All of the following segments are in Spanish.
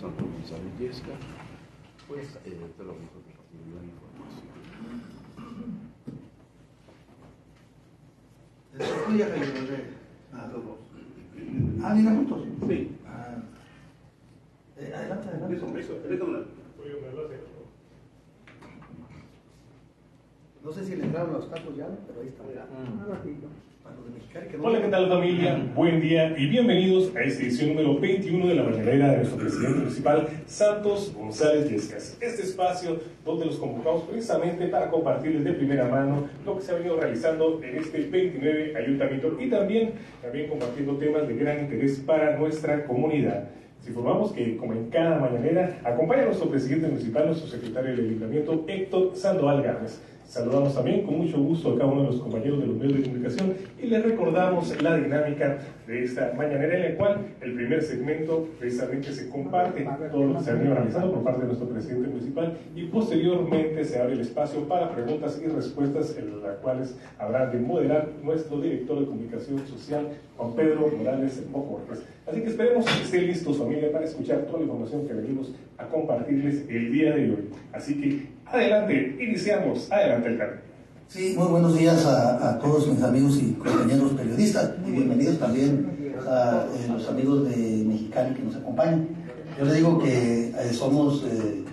Santos González Yesca, pues eh, te lo vamos a compartir la información. No sé. Ah, los dos. Ah, vienen juntos. Sí. Ah. Eh, adelante, adelante. Listo, listo, déjame. No sé si le entraron los tacos ya, pero ahí está. Un ratito. Hola, ¿qué tal familia? Buen día y bienvenidos a esta edición número 21 de la mañanera de nuestro presidente municipal, Santos González Yescas. Este espacio donde los convocamos precisamente para compartirles de primera mano lo que se ha venido realizando en este 29 ayuntamiento y también, también compartiendo temas de gran interés para nuestra comunidad. Les informamos que, como en cada mañanera, acompaña a nuestro presidente municipal, nuestro secretario del ayuntamiento, Héctor Sandoval Gámez. Saludamos también con mucho gusto a cada uno de los compañeros de los medios de comunicación y les recordamos la dinámica de esta mañanera en la cual el primer segmento precisamente se comparte todo lo que se ha venido realizando por parte de nuestro presidente municipal y posteriormente se abre el espacio para preguntas y respuestas en las cuales habrá de moderar nuestro director de comunicación social Juan Pedro Morales Bocortes. Así que esperemos que esté listo su familia para escuchar toda la información que venimos a compartirles el día de hoy. Así que adelante, iniciamos, adelante el canal. Sí, muy buenos días a, a todos mis amigos y compañeros periodistas y bienvenidos también a eh, los amigos de Mexicali que nos acompañan. Yo les digo que eh, somos eh,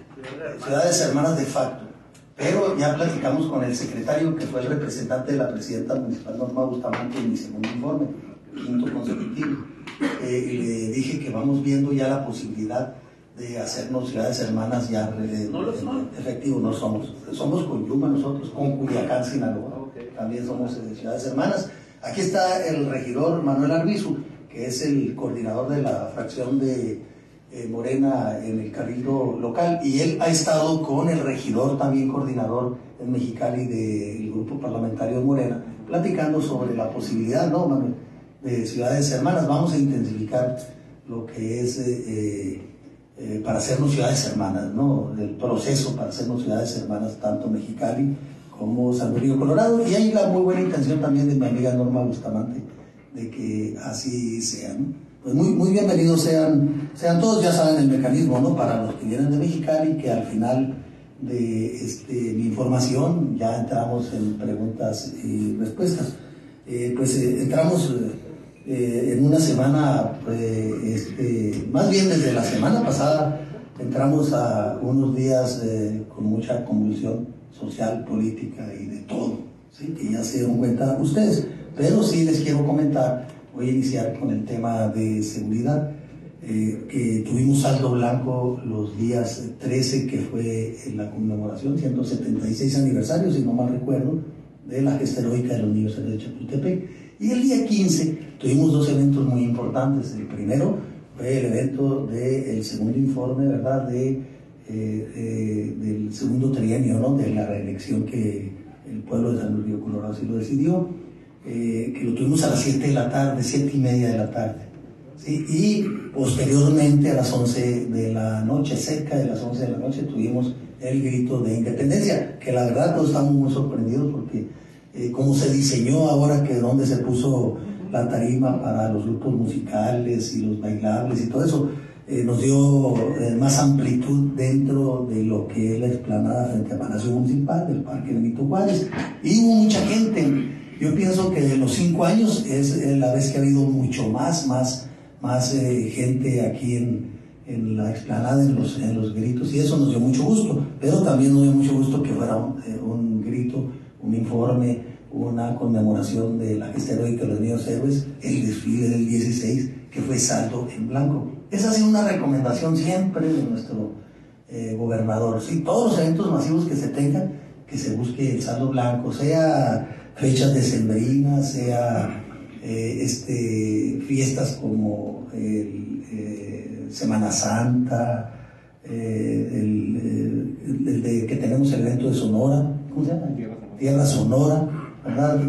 ciudades hermanas de facto, pero ya platicamos con el secretario que fue el representante de la presidenta municipal Norma Bustamante en mi segundo informe, quinto consecutivo, Eh, y le dije que vamos viendo ya la posibilidad de hacernos ciudades hermanas ya eh, ¿No lo son? efectivo, no somos. Somos con Yuma nosotros, con Culiacán, Sinaloa. Ok. También somos eh, ciudades hermanas. Aquí está el regidor Manuel Arbizu, que es el coordinador de la fracción de eh, Morena en el Cabildo local, y él ha estado con el regidor, también coordinador en Mexicali del grupo parlamentario Morena, platicando sobre la posibilidad, ¿no, Manuel? De ciudades hermanas. Vamos a intensificar lo que es eh, eh, para hacernos ciudades hermanas, ¿no? El proceso para hacernos ciudades hermanas, tanto Mexicali como San Luis Colorado. Y hay la muy buena intención también de mi amiga Norma Bustamante de que así sea, ¿no? Pues muy, muy bienvenidos sean, sean todos, ya saben el mecanismo, ¿no? Para los que vienen de Mexicali, que al final de este, mi información ya entramos en preguntas y respuestas. Eh, pues eh, entramos eh, eh, en una semana, pues, este, más bien desde la semana pasada, entramos a unos días eh, con mucha convulsión social, política y de todo, ¿sí? que ya se dieron cuenta ustedes. Pero sí les quiero comentar, voy a iniciar con el tema de seguridad, eh, que tuvimos saldo blanco los días 13, que fue en la conmemoración, 176 aniversario, si no mal recuerdo, de la gesta heroica de los niños de Chapultepec. Y el día 15 tuvimos dos eventos muy importantes. El primero fue el evento del segundo informe, ¿verdad?, de, eh, eh, del segundo trienio, ¿no?, de la reelección que el pueblo de San Luis Río Colorado sí lo decidió, eh, que lo tuvimos a las 7 de la tarde, 7 y media de la tarde. Y posteriormente a las 11 de la noche, cerca de las 11 de la noche, tuvimos el grito de independencia, que la verdad todos estamos muy sorprendidos porque eh, como se diseñó ahora que donde se puso la tarima para los grupos musicales y los bailables y todo eso, eh, nos dio eh, más amplitud dentro de lo que es la explanada frente al Palacio Municipal, del Parque Benito Juárez. Y hubo mucha gente. Yo pienso que de los cinco años es la vez que ha habido mucho más, más, más eh, gente aquí en, en la explanada, en los, en los gritos, y eso nos dio mucho gusto, pero también nos dio mucho gusto que fuera un, un grito, un informe, una conmemoración de la gesta heroica de los niños héroes, el desfile del 16, que fue saldo en blanco. Esa ha sido una recomendación siempre de nuestro eh, gobernador, ¿sí? todos los eventos masivos que se tengan, que se busque el saldo blanco, sea fechas decembrinas, sea eh, este, fiestas como el, eh, Semana Santa, el, el- el de que tenemos el evento de Sonora, ¿cómo se llama? Tierra Sonora, ¿verdad?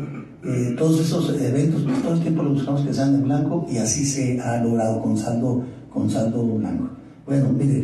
Eh, todos esos eventos, pues, todo el tiempo lo buscamos que sean en blanco y así se ha logrado con saldo, con saldo blanco. Bueno, mire,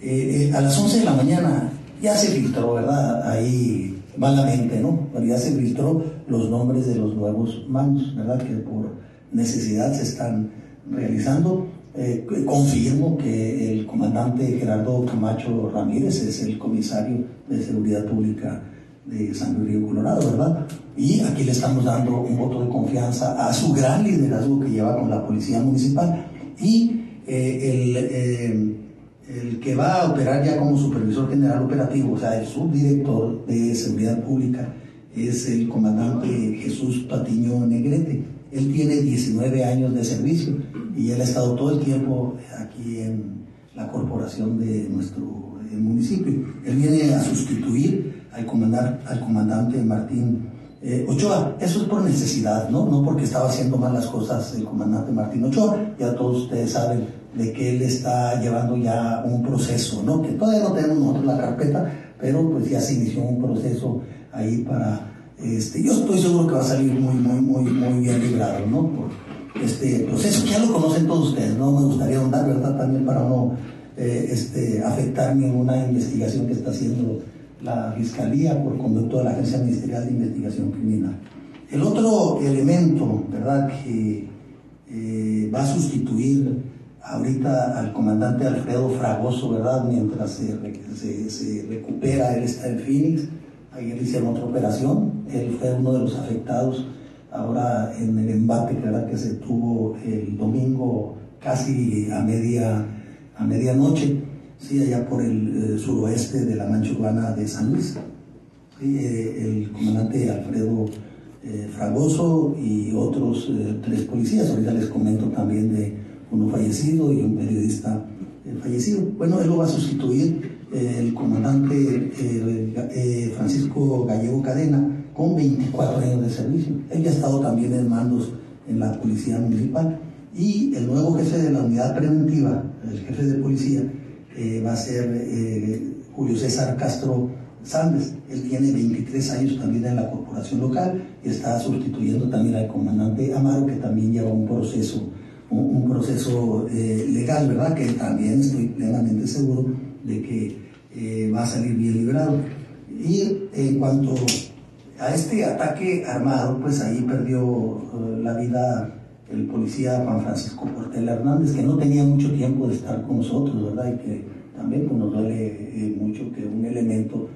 eh, eh, a las 11 de la mañana ya se filtró, ¿verdad? Ahí malamente, ¿no? Ya se filtró los nombres de los nuevos mandos, ¿verdad? Que por necesidad se están realizando. Eh, confirmo que el comandante Gerardo Camacho Ramírez, es el comisario de Seguridad Pública de San Luis Río Colorado, ¿verdad? Y aquí le estamos dando un voto de confianza a su gran liderazgo que lleva con la Policía Municipal y el, el, que va a operar ya como supervisor general operativo, o sea, el subdirector de Seguridad Pública, es el comandante Jesús Patiño Negrete. Él tiene 19 años de servicio y él ha estado todo el tiempo aquí en la corporación de nuestro municipio. Él viene a sustituir al, al comandante Martín eh, Ochoa. Eso es por necesidad, ¿no? No porque estaba haciendo mal las cosas el comandante Martín Ochoa. Ya todos ustedes saben de que él está llevando ya un proceso, ¿no? Que todavía no tenemos nosotros la carpeta, pero pues ya se inició un proceso ahí para este, yo estoy seguro que va a salir muy, muy, muy, muy bien librado, ¿no? Por este proceso, ya lo conocen todos ustedes, no me gustaría ahondar, ¿verdad? También para no eh, este, afectar ninguna investigación que está haciendo la Fiscalía por conducto de la Agencia Ministerial de Investigación Criminal. El otro elemento, ¿verdad?, que eh, va a sustituir ahorita al comandante Alfredo Fragoso, ¿verdad?, mientras se, se, se recupera, él está en Phoenix, Ayer hicieron otra operación, él fue uno de los afectados ahora en el embate que se tuvo el domingo casi a media a medianoche, sí, allá por el, eh, suroeste de la mancha urbana de San Luis. Eh, el comandante Alfredo eh, Fragoso y otros tres policías, ahorita les comento también de uno fallecido y un periodista fallecido. Bueno, él lo va a sustituir el comandante Francisco Gallego Cadena, con 24 años de servicio. Él ya ha estado también en mandos en la Policía Municipal. Y el nuevo jefe de la unidad preventiva, el jefe de policía, eh, va a ser Julio César Castro Sández. Él tiene 23 años también en la corporación local y está sustituyendo también al comandante Amaro, que también lleva un proceso, un proceso legal, ¿verdad? Que también estoy plenamente seguro de que eh, va a salir bien librado. Y en cuanto a este ataque armado, pues ahí perdió eh, la vida el policía Juan Francisco Portel Hernández, que no tenía mucho tiempo de estar con nosotros, ¿verdad? Y que también pues, nos duele eh, mucho que un elemento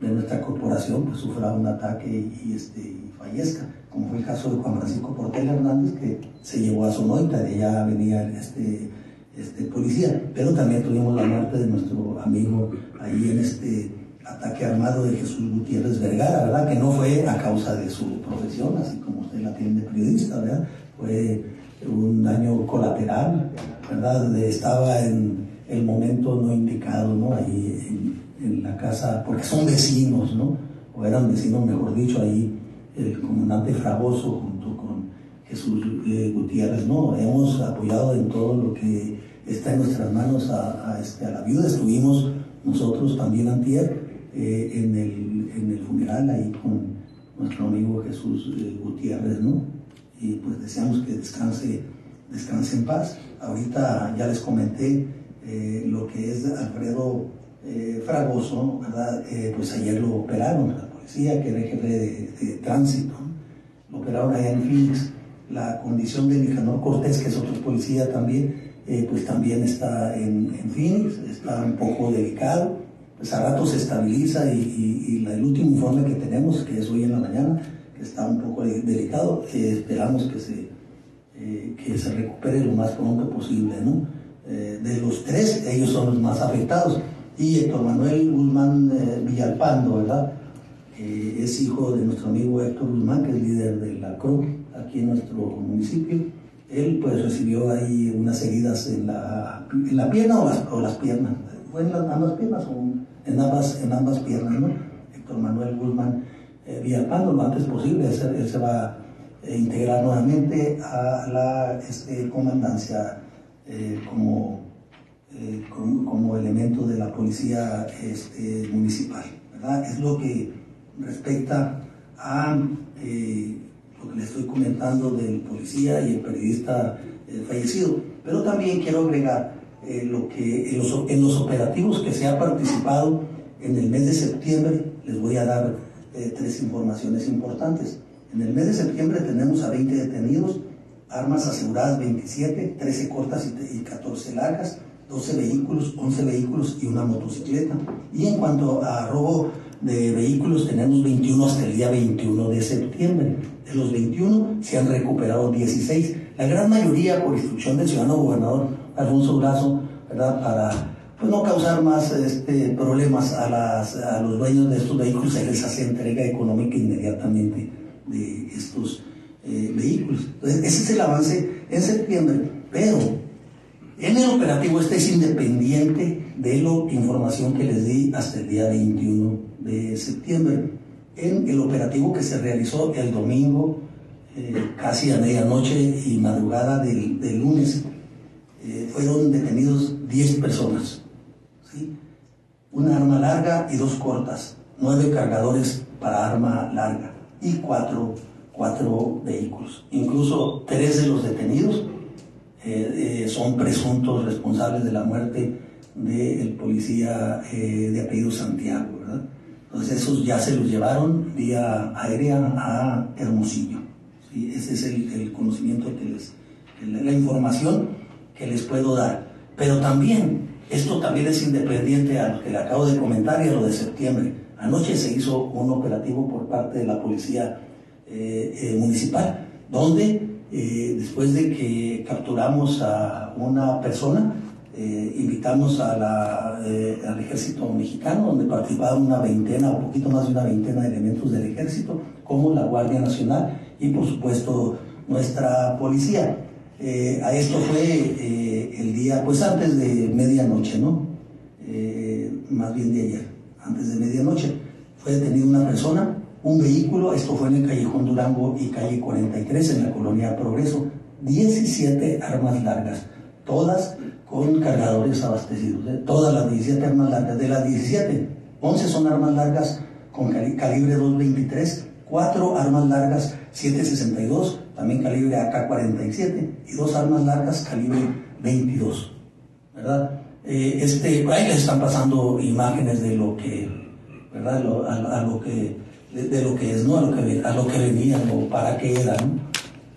de nuestra corporación pues, sufra un ataque y, este, y fallezca, como fue el caso de Juan Francisco Portel Hernández, que se llevó a Sonoita, de allá venía este este, policía, pero también tuvimos la muerte de nuestro amigo ahí en este ataque armado de Jesús Gutiérrez Vergara, ¿verdad? Que no fue a causa de su profesión, así como usted la tiene de periodista, ¿verdad? Fue un daño colateral, ¿verdad? estaba en el momento no indicado, ¿no? Ahí en, la casa, porque son vecinos, ¿no? O eran vecinos, mejor dicho, ahí el comandante Fragoso junto con Jesús eh, Gutiérrez, ¿no? Hemos apoyado en todo lo que está en nuestras manos a, este, la viuda. Estuvimos nosotros también antier eh, en, el, en, el, funeral ahí con nuestro amigo Jesús eh, Gutiérrez, ¿no? Y pues deseamos que descanse, descanse en paz. Ahorita ya les comenté eh, lo que es Alfredo Fragoso, ¿verdad? pues ayer lo operaron, la policía, que era el jefe de, tránsito, lo operaron allá en Phoenix. La condición de Nicanor Cortés, que es otro policía también, eh, pues también está en, en, Phoenix, está un poco delicado, pues a rato se estabiliza y, el último informe que tenemos, que es hoy en la mañana, está un poco delicado, eh, esperamos que se, eh, que se recupere lo más pronto posible, ¿no? de los tres, ellos son los más afectados. Y Héctor Manuel Guzmán Villalpando, ¿verdad? es hijo de nuestro amigo Héctor Guzmán, que es líder de la CRO aquí en nuestro municipio él pues recibió ahí unas heridas en la, en la pierna o las, o las piernas, o en las, ambas piernas o en ambas, en ambas piernas, ¿no? Héctor Manuel Guzmán eh, Villalpando lo antes posible, él, se va a eh, integrar nuevamente a la este, comandancia eh, como, eh, como, elemento de la policía este, municipal. Es lo que respecta a lo que le estoy comentando del policía y el periodista fallecido. Pero también quiero agregar eh, lo que en los, en los, operativos que se ha participado en el mes de septiembre, les voy a dar eh, tres informaciones importantes. En el mes de septiembre tenemos a 20 detenidos, armas aseguradas 27, 13 cortas y, y 14 largas, 12 vehículos, 11 vehículos y una motocicleta. Y en cuanto a robo de vehículos, tenemos 21 hasta el día 21 de septiembre. De los 21 se han recuperado 16. La gran mayoría por instrucción del ciudadano gobernador Alfonso Brazo, ¿verdad? Para pues, no causar más este, problemas a, las, a los dueños de estos vehículos, se les hace entrega económica inmediatamente de estos eh, vehículos. Entonces, ese es el avance en septiembre, pero en el operativo este es independiente de la información que les di hasta el día 21 de septiembre. En el operativo que se realizó el domingo, eh, casi a medianoche y madrugada del, lunes, eh, fueron detenidos 10 personas. ¿Sí? Una arma larga y dos cortas, nueve cargadores para arma larga y cuatro, cuatro vehículos. Incluso tres de los detenidos eh, son presuntos responsables de la muerte del policía de apellido Santiago, ¿verdad? Entonces esos ya se los llevaron vía aérea a Hermosillo. Ese es el, conocimiento que les, la información que les puedo dar. Pero también, esto también es independiente a lo que le acabo de comentar y a lo de septiembre. Anoche se hizo un operativo por parte de la policía eh, eh, municipal, donde eh, después de que capturamos a una persona, invitamos al ejército mexicano, donde participaban una veintena, o poquito más de una veintena de elementos del ejército, como la Guardia Nacional y por supuesto nuestra policía. Eh, a esto fue el día, pues antes de medianoche, ¿no? más bien de ayer, antes de medianoche. Fue detenida una persona, un vehículo, esto fue en el callejón Durango y calle 43 en la colonia Progreso, 17 armas largas, todas con cargadores abastecidos. ¿eh? Todas las 17 armas largas. De las 17, 11 son armas largas con calibre 223, 4 armas largas 762, también calibre AK-47, y 2 armas largas calibre 22. ¿Verdad? Eh, este, ahí les están pasando imágenes de lo que, ¿verdad? a, lo que, de, lo que es, ¿no? A lo que, a lo que venían o para qué eran.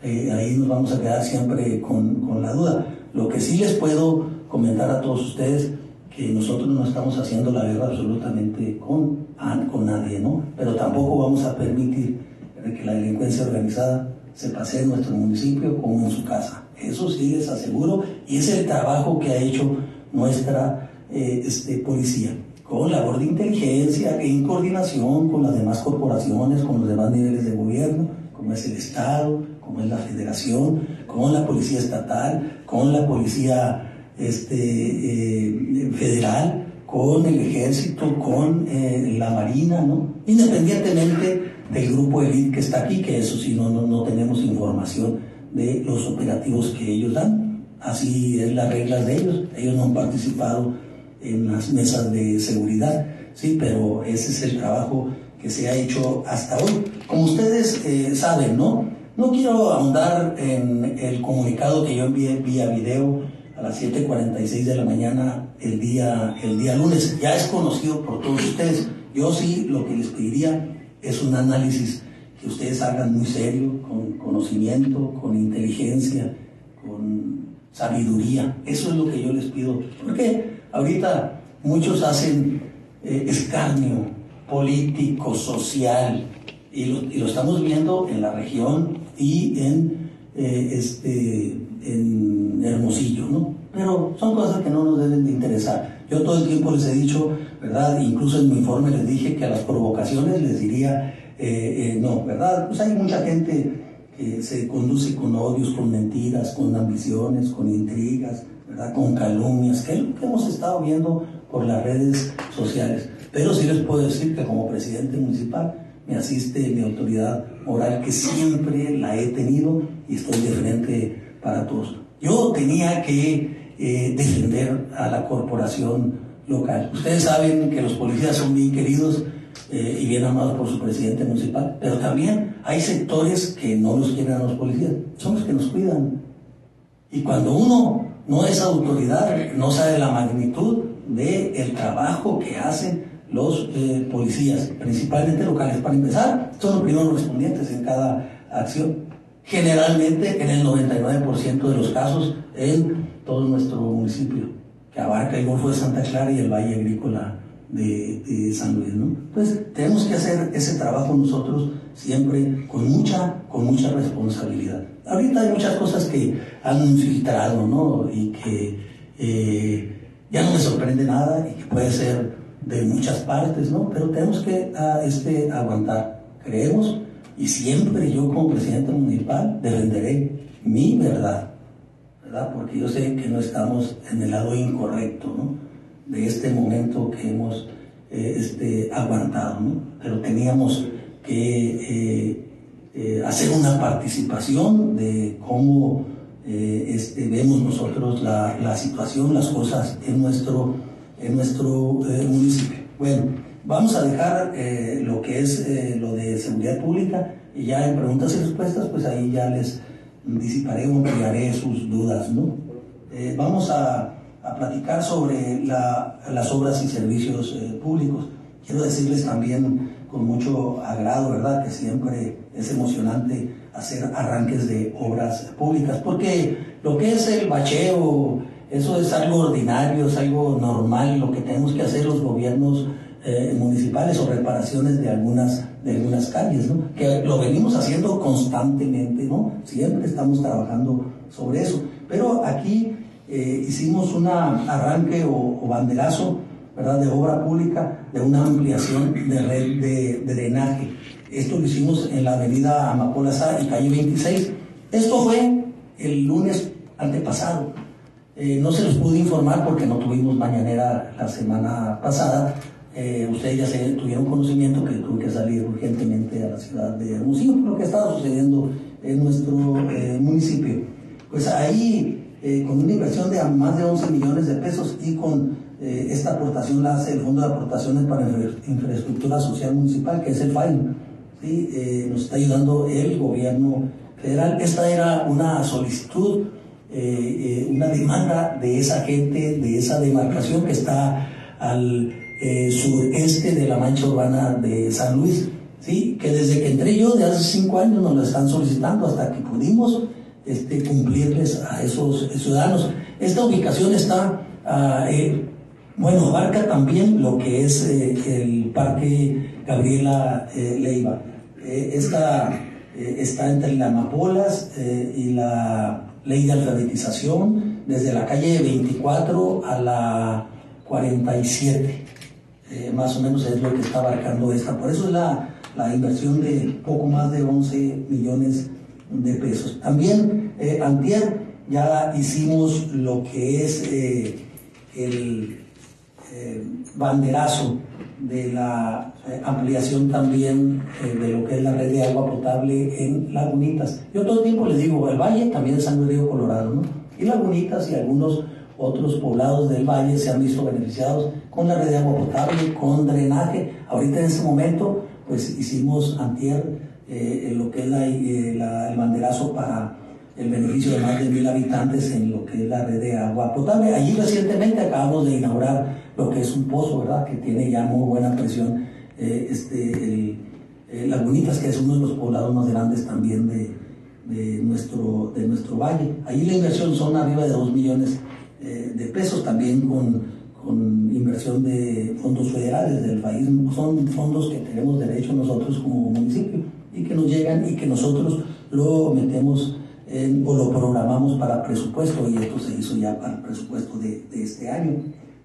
Eh, ahí nos vamos a quedar siempre con, con la duda. Lo que sí les puedo comentar a todos ustedes que nosotros no estamos haciendo la guerra absolutamente con, con nadie, ¿no? Pero tampoco vamos a permitir que la delincuencia organizada se pase en nuestro municipio como en su casa. Eso sí les aseguro y es el trabajo que ha hecho nuestra eh, este, policía con labor de inteligencia en coordinación con las demás corporaciones, con los demás niveles de gobierno, como es el Estado, como es la Federación, con la Policía Estatal, con la Policía este, eh, Federal, con el Ejército, con eh, la Marina, ¿no? Independientemente del grupo elite que está aquí, que eso sí no, no, no tenemos información de los operativos que ellos dan. Así es las reglas de ellos. Ellos no han participado en las mesas de seguridad, sí, pero ese es el trabajo que se ha hecho hasta hoy. Como ustedes eh, saben, ¿no? No quiero ahondar en el comunicado que yo envié vía video a las 7.46 de la mañana el día, el día lunes. Ya es conocido por todos ustedes. Yo sí lo que les pediría es un análisis que ustedes hagan muy serio, con conocimiento, con inteligencia, con sabiduría. Eso es lo que yo les pido. Porque ahorita muchos hacen eh, escarnio político, social, y lo, estamos viendo en la región y en, eh, este, en Hermosillo, ¿no? Pero son cosas que no nos deben de interesar. Yo todo el tiempo les he dicho, Incluso en mi informe les dije que a las provocaciones les diría, eh, eh, no, ¿verdad? Pues hay mucha gente que se conduce con odios, con mentiras, con ambiciones, con intrigas, ¿verdad? Con calumnias, que es lo que hemos estado viendo por las redes sociales. Pero sí les puedo decir que como presidente municipal, me asiste mi autoridad moral que siempre la he tenido y estoy de frente para todos. Yo tenía que eh, defender a la corporación local. Ustedes saben que los policías son bien queridos eh, y bien amados por su presidente municipal, pero también hay sectores que no los quieren a los policías, son los que nos cuidan. Y cuando uno no es autoridad, no sabe la magnitud del el trabajo que hacen los eh, policías, principalmente locales. Para empezar, son los primeros respondientes en cada acción. Generalmente, en el 99% de los casos, en todo nuestro municipio. Que abarca el Golfo de Santa Clara y el Valle Agrícola de, San Luis. Entonces, tenemos que hacer ese trabajo nosotros siempre con mucha, con mucha responsabilidad. Ahorita hay muchas cosas que han filtrado ¿no? y que eh, ya no me sorprende nada y que puede ser de muchas partes, ¿no? pero tenemos que ah, este, aguantar. Creemos y siempre yo como presidente municipal defenderé mi verdad, porque yo sé que no estamos en el lado incorrecto. ¿no? de este momento que hemos eh, este, aguantado, ¿no? pero teníamos que eh, eh, hacer una participación de cómo este, vemos nosotros la, la, situación, las cosas en nuestro, en nuestro municipio. Bueno, vamos a dejar lo que es lo de seguridad pública y ya en preguntas y respuestas, pues ahí ya les disiparé o ampliaré sus dudas, ¿no? vamos a a platicar sobre las obras y servicios eh, públicos. Quiero decirles también con mucho agrado, ¿verdad?, que siempre es emocionante hacer arranques de obras públicas, porque lo que es el bacheo, eso es algo ordinario, es algo normal, lo que tenemos que hacer los gobiernos eh, municipales o reparaciones de algunas, de algunas calles, ¿no? que lo venimos haciendo constantemente, ¿no? siempre estamos trabajando sobre eso. Pero aquí eh, hicimos un arranque o, banderazo ¿verdad? de obra pública de una ampliación de red de, drenaje. Esto lo hicimos en la avenida Amapola y calle 26. Esto fue el lunes antepasado. Eh, no se los pude informar porque no tuvimos mañanera la semana pasada. Eh, ustedes ya se tuvieron conocimiento que tuve que salir urgentemente a la ciudad de Hermosillo por lo que estaba sucediendo en nuestro municipio. Pues ahí eh, con una inversión de más de 11 millones de pesos y con eh, esta aportación la hace el Fondo de Aportaciones para Infraestructura Social Municipal, que es el. Eh, nos está ayudando el gobierno federal. Esta era una solicitud, una demanda de esa gente, de esa demarcación que está al sureste de la mancha urbana de San Luis. ¿sí? que desde que entré yo, de hace cinco años, nos lo están solicitando hasta que pudimos este, cumplirles a esos ciudadanos. Esta ubicación está, eh, bueno, abarca también lo que es eh, el Parque Gabriela eh, Leiva. esta está entre la Amapolas y la ley de alfabetización, desde la calle 24 a la 47. Más o menos es lo que está abarcando esta. Por eso es la, la inversión de poco más de 11 millones de pesos. También, eh, antier, ya hicimos lo que es eh, el eh, banderazo de la eh, ampliación también de lo que es la red de agua potable en Lagunitas. Yo todo el tiempo les digo, el valle también es San Río Colorado, ¿no? Y Lagunitas y algunos otros poblados del valle se han visto beneficiados con la red de agua potable, con drenaje. Ahorita en este momento, pues hicimos antier eh, lo que es eh, el banderazo para el beneficio de más de mil habitantes en lo que es la red de agua potable. Allí recientemente acabamos de inaugurar lo que es un pozo, ¿verdad? Que tiene ya muy buena presión. Eh, este, el, Lagunitas, que es uno de los poblados más grandes también de, de, nuestro, de nuestro valle. Allí la inversión son arriba de 2 millones de pesos, también con, con inversión de fondos federales del país. Son fondos que tenemos derecho nosotros como municipio y que nos llegan y que nosotros lo metemos o lo programamos para presupuesto y esto se hizo ya para el presupuesto de, este año.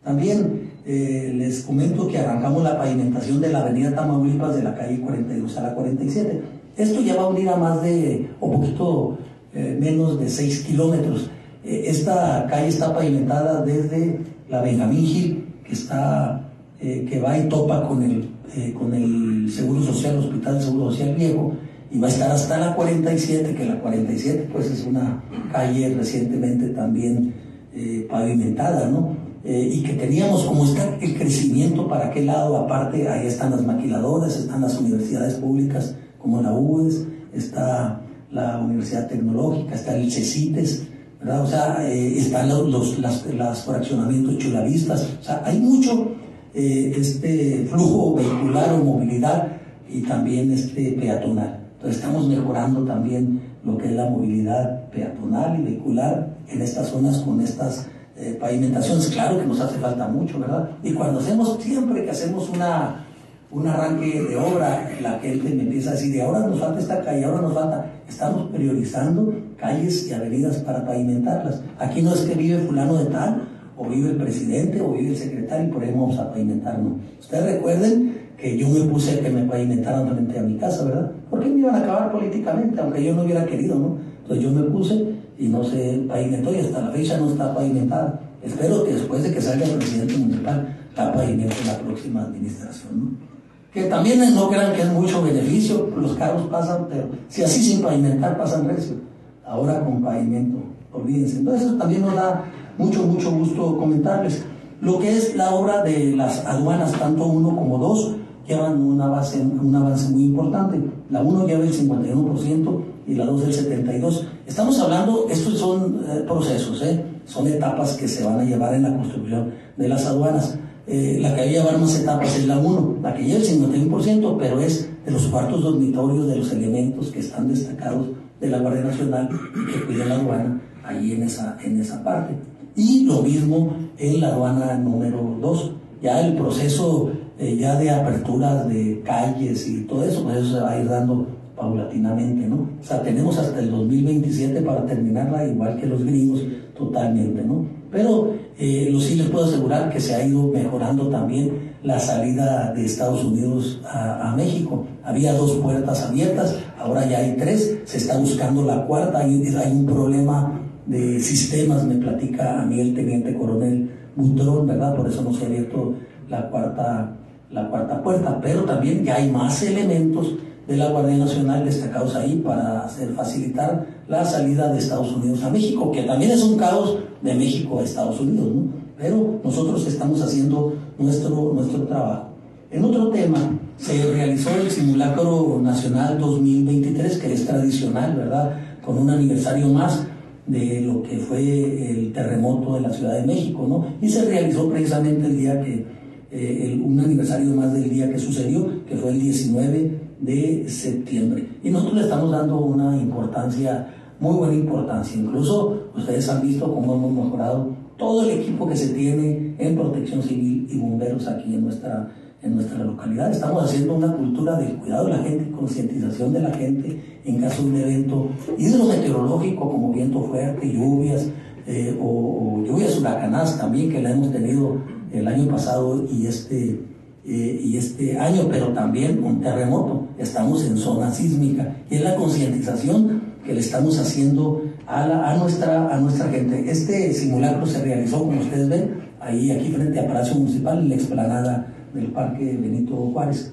También eh, les comento que arrancamos la pavimentación de la avenida Tamaulipas de la calle 42 a la 47. Esto ya va a unir a más de, o poquito eh, menos de 6 kilómetros. Eh, esta calle está pavimentada desde la Benjamín Gil, que, está, que va y topa con el eh, con el Seguro Social, Hospital Seguro Social Viejo, y va a estar hasta la 47, que la 47 pues es una calle recientemente también eh, pavimentada, ¿no? Eh, y que teníamos como está el crecimiento para aquel lado, aparte ahí están las maquiladoras, están las universidades públicas como la UES, está la Universidad Tecnológica, está el CECITES, ¿verdad? O sea, están los, los las, las, fraccionamientos chulavistas, o sea, hay mucho eh, este flujo vehicular o movilidad y también este peatonal. Entonces estamos mejorando también lo que es la movilidad peatonal y vehicular en estas zonas con estas eh, pavimentaciones, claro que nos hace falta mucho, ¿verdad? Y cuando hacemos, siempre que hacemos una, un arranque de obra, la gente me empieza a decir, y ahora nos falta esta calle, ahora nos falta, estamos priorizando calles y avenidas para pavimentarlas. Aquí no es que vive fulano de tal, o vive el presidente, o vive el secretario, y por ahí vamos a pavimentar, no. Ustedes recuerden que yo me puse a que me pavimentaran frente a mi casa, ¿verdad? Porque me iban a acabar políticamente, aunque yo no hubiera querido, ¿no? Entonces yo me puse y no se pavimentó y hasta la fecha no está pavimentada. Espero que después de que salga el presidente municipal, la pavimente la próxima administración, ¿no? Que también no crean que es mucho beneficio, los carros pasan, pero si así sin pavimentar pasan recio. Ahora con pavimento, olvídense. Entonces eso también nos da mucho, mucho gusto comentarles. Lo que es la obra de las aduanas, tanto uno como dos, llevan una base, un avance muy importante. La 1 lleva el 51% y la 2 el 72%. Estamos hablando, estos son eh, procesos, ¿eh? son etapas que se van a llevar en la construcción de las aduanas. Eh, la que va a llevar más etapas es la 1, la que lleva el 51%, pero es de los cuartos dormitorios de los elementos que están destacados de la Guardia Nacional y que cuida la aduana ahí en esa, en esa parte. Y lo mismo en la aduana número 2. Ya el proceso eh, ya de aperturas de calles y todo eso, pues eso se va a ir dando paulatinamente, ¿no? O sea, tenemos hasta el 2027 para terminarla, igual que los gringos, totalmente, ¿no? Pero eh, lo sí les puedo asegurar que se ha ido mejorando también la salida de Estados Unidos a, México. Había dos puertas abiertas, ahora ya hay tres, se está buscando la cuarta, hay, hay un problema de sistemas, me platica a mí el teniente coronel Butrón, ¿verdad? Por eso no se ha abierto la cuarta, la cuarta puerta, pero también ya hay más elementos de la Guardia Nacional destacados ahí para hacer facilitar la salida de Estados Unidos a México, que también es un caos de México a Estados Unidos, ¿no? pero nosotros estamos haciendo nuestro, nuestro trabajo. En otro tema, se realizó el simulacro nacional 2023, que es tradicional, ¿verdad? Con un aniversario más de lo que fue el terremoto de la Ciudad de México, ¿no? Y se realizó precisamente el día que, eh, un aniversario más del día que sucedió, que fue el 19 de septiembre. Y nosotros le estamos dando una importancia, muy buena importancia. Incluso ustedes han visto cómo hemos mejorado todo el equipo que se tiene en protección civil y bomberos aquí en nuestra, en nuestra localidad. Estamos haciendo una cultura del cuidado de la gente, concientización de la gente en caso de un evento hidrometeorológico como viento fuerte, lluvias eh, o, lluvias huracanadas también que la hemos tenido el año pasado y este, eh, y este año, pero también un terremoto. Estamos en zona sísmica y es la concientización le estamos haciendo a, nuestra, a nuestra gente. Este simulacro se realizó, como ustedes ven, ahí aquí frente a Palacio Municipal, en la explanada del Parque Benito Juárez.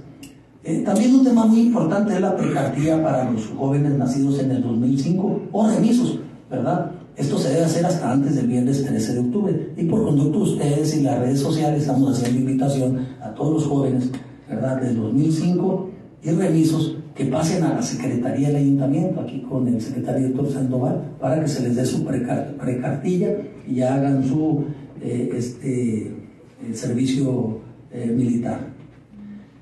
Eh, también un tema muy importante es la precartía para los jóvenes nacidos en el 2005 o remisos, ¿verdad? Esto se debe hacer hasta antes del viernes 13 de octubre. Y por conducto ustedes y las redes sociales estamos haciendo invitación a todos los jóvenes, ¿verdad? Del 2005 y remisos que pasen a la Secretaría del Ayuntamiento, aquí con el secretario Héctor Sandoval, para que se les dé su precartilla y hagan su eh, este, servicio eh, militar.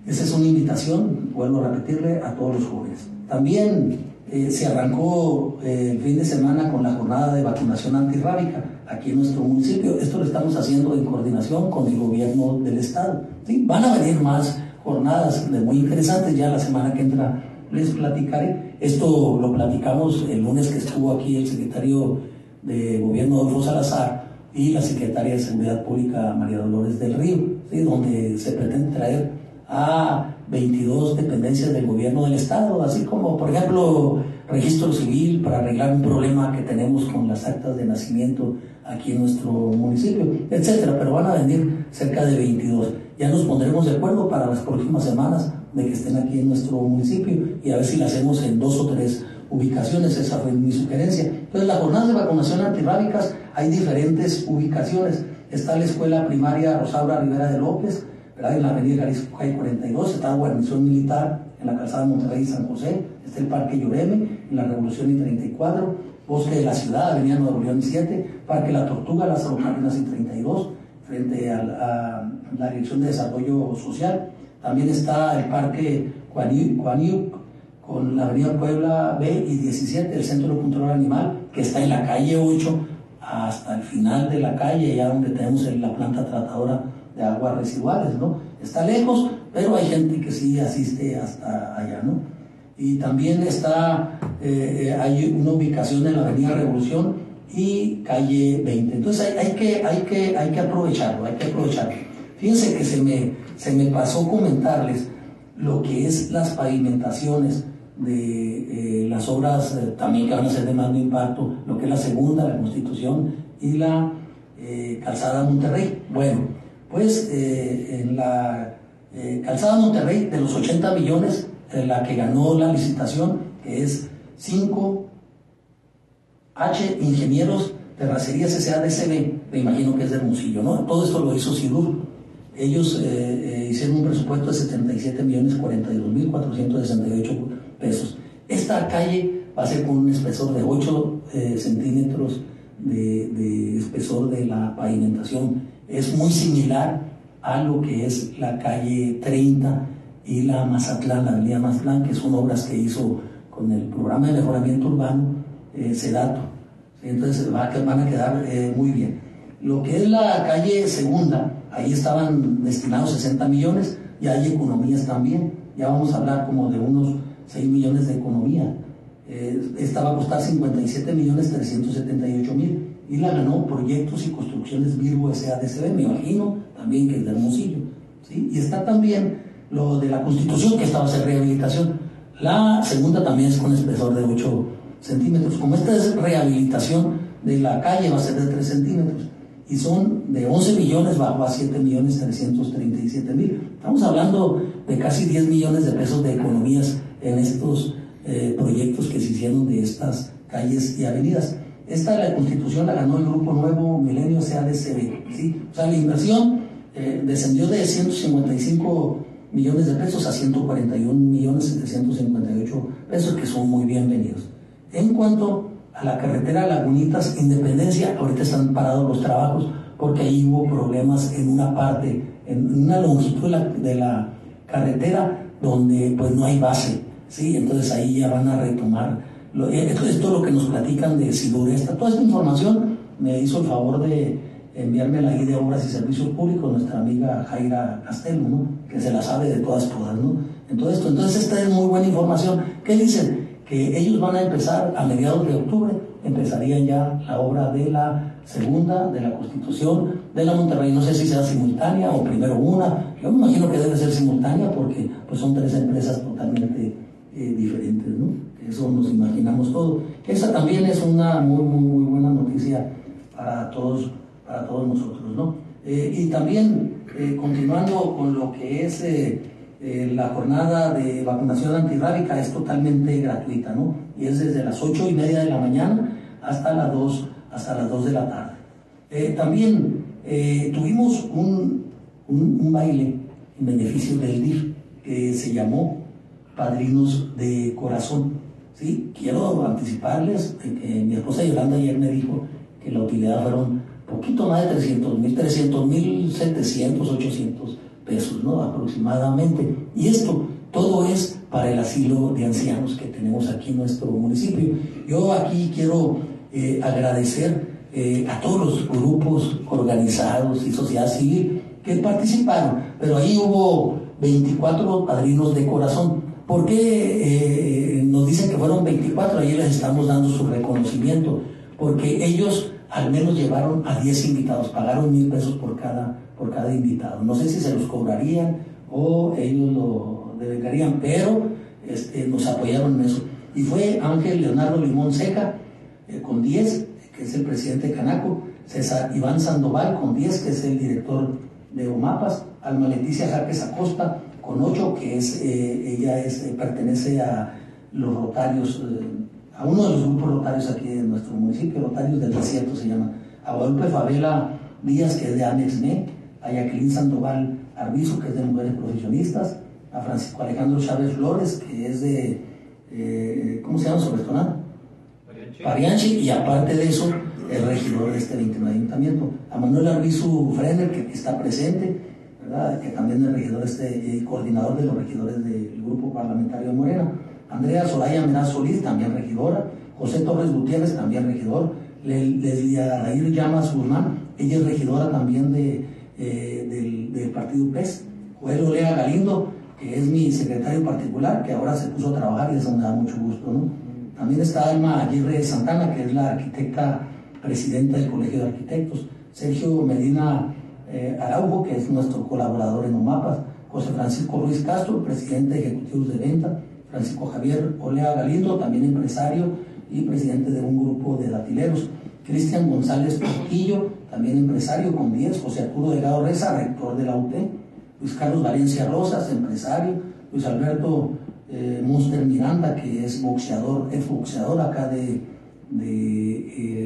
Esa es una invitación, vuelvo a repetirle, a todos los jóvenes. También eh, se arrancó el fin de semana con la jornada de vacunación antirrábica aquí en nuestro municipio. Esto lo estamos haciendo en coordinación con el gobierno del estado. ¿sí? Van a venir más jornadas muy interesantes. Ya la semana que entra les platicaré. Esto lo platicamos el lunes que estuvo aquí el secretario de Gobierno Adolfo Salazar y la secretaria de Seguridad Pública María Dolores del Río, donde se pretende traer a 22 dependencias del gobierno del Estado, así como, por ejemplo, registro civil para arreglar un problema que tenemos con las actas de nacimiento aquí en nuestro municipio, etcétera. Pero van a venir cerca de 22. Ya nos pondremos de acuerdo para las próximas semanas de que estén aquí en nuestro municipio y a ver si la hacemos en dos o tres ubicaciones. Esa fue mi sugerencia. Entonces, la jornada de vacunación antirrábicas hay diferentes ubicaciones. Está la escuela primaria Rosaura Rivera de López, en la avenida Jalisco 42, está la guarnición militar en la calzada Monterrey y San José, está el Parque Lloreme, en la Revolución y 34, Bosque de la Ciudad, Avenida Nuevo León 7, Parque La Tortuga, las Cárdenas y 32, frente a, la Dirección de Desarrollo Social. También está el Parque Cuaniuc, con la Avenida Puebla B y 17, el Centro Cultural Animal, que está en la calle 8, hasta el final de la calle, ya donde tenemos la planta tratadora de aguas residuales, ¿no? Está lejos, pero hay gente que sí asiste hasta allá, ¿no? Y también está, eh, eh, hay una ubicación en la Avenida Revolución y calle 20. Entonces hay, que, hay, que, hay que aprovecharlo, hay que aprovecharlo. Fíjense que se me, se me pasó comentarles lo que es las pavimentaciones de eh, las obras también que van a ser de más impacto, lo que es la segunda, la Constitución y la Calzada Monterrey. Bueno, pues eh, en la eh, Calzada Monterrey, de los 80 millones, la que ganó la licitación, que es 5H Ingenieros Terracerías SADCB, me imagino que es de Hermosillo, ¿no? Todo esto lo hizo Sidur. Ellos eh, hicieron un presupuesto de 77 millones 42 mil 468 pesos. Esta calle va a ser con un espesor de 8 centímetros de, espesor de la pavimentación es muy similar a lo que es la calle 30 y la Mazatlán, la avenida Mazatlán, que son obras que hizo con el programa de mejoramiento urbano eh, Sedato. Entonces va, van a quedar eh, muy bien. Lo que es la calle segunda, ahí estaban destinados 60 millones y hay economías también. Ya vamos a hablar como de unos 6 millones de economía. Eh, esta va a costar 57 millones 378 mil y la ganó Proyectos y Construcciones Virgo SADCB, me imagino también que es de Hermosillo. Y está también lo de la Constitución, que estaba a hacer rehabilitación. La segunda también es con espesor de 8 centímetros. Como esta es rehabilitación de la calle, va a ser de 3 centímetros. Y son de 11 millones, bajo a 7 millones 337 mil. Estamos hablando de casi 10 millones de pesos de economías en estos eh, proyectos que se hicieron de estas calles y avenidas. Esta la constitución la ganó el Grupo Nuevo Milenio CADCB. ¿sí? O sea, la inversión eh, descendió de 155 millones de pesos a 141 millones 758 pesos, que son muy bienvenidos. En cuanto a la carretera Lagunitas Independencia, ahorita están parados los trabajos porque ahí hubo problemas en una parte, en una longitud de la, carretera donde pues no hay base, ¿sí? Entonces ahí ya van a retomar eh, esto, es lo que nos platican de Esta Toda esta información me hizo el favor de enviarme la guía de obras y servicios públicos nuestra amiga Jaira Castelo, que se la sabe de todas todas. ¿no? Entonces, entonces esta es muy buena información. ¿Qué dicen? Que ellos van a empezar a mediados de octubre, empezarían ya la obra de la segunda, de la constitución de la Monterrey. No sé si sea simultánea o primero una. Yo me imagino que debe ser simultánea porque pues, son tres empresas totalmente eh, diferentes. ¿no? eso nos imaginamos todo. Esa también es una muy, muy, buena noticia para todos, para todos nosotros, ¿no? Eh, y también, eh, continuando con lo que es la jornada de vacunación antirrábica, es totalmente gratuita, ¿no? Y es desde las ocho y media de la mañana hasta las 2, hasta las 2 de la tarde. también tuvimos un, un, un baile en beneficio del DIF que se llamó Padrinos de Corazón. ¿sí? Quiero anticiparles que mi esposa Yolanda ayer me dijo que la utilidad fueron poquito más de 300 mil, 300 mil 700, 800 pesos, ¿no? Aproximadamente. Y esto, todo es para el asilo de ancianos que tenemos aquí en nuestro municipio. Yo aquí quiero eh, agradecer eh, a todos los grupos organizados y sociedad civil que participaron, pero ahí hubo 24 padrinos de corazón. ¿Por qué eh, nos dicen que fueron 24? Ahí les estamos dando su reconocimiento, porque ellos al menos llevaron a 10 invitados, pagaron mil pesos por cada, por cada invitado. No sé si se los cobrarían o ellos lo devengarían, pero este, nos apoyaron en eso. Y fue Ángel Leonardo Limón Seca eh, con 10, que es el presidente de Canaco, César Iván Sandoval con 10, que es el director de OMAPAS, Alma Leticia Jaques Acosta con ocho, que es, eh, ella es, eh, pertenece a los rotarios, a uno de los grupos rotarios aquí en nuestro municipio, Rotarios del Desierto se llama, a Guadalupe Favela Díaz, que es de Anexme, a Jacqueline Sandoval Arbizo, que es de Mujeres Profesionistas, a Francisco Alejandro Chávez Flores, que es de, ¿cómo se llama restaurante? Parianchi, y aparte de eso, el regidor de este 29 ayuntamiento, a Manuel Arbizu Frener, que está presente, que también es regidor, este, eh, coordinador de los regidores del grupo parlamentario Morena. Andrea Soraya Meraz Solís, también regidora. José Torres Gutiérrez, también regidor. Leslia Llamas Guzmán, ella es regidora también de, del, del, partido PES. Joel Olea Galindo, que es mi secretario particular, que ahora se puso a trabajar y eso me da mucho gusto. ¿no? También está Alma Aguirre Santana, que es la arquitecta presidenta del Colegio de Arquitectos. Sergio Medina eh, Araujo, que es nuestro colaborador en OMAPAS. José Francisco Ruiz Castro, presidente de ejecutivos de venta. Francisco Javier Olea Galindo, también empresario y presidente de un grupo de datileros. Cristian González Portillo, también empresario con 10. José Arturo Delgado Reza, rector de la UT. Luis Carlos Valencia Rosas, empresario. Luis Alberto eh, Miranda, que es boxeador, es boxeador acá de, de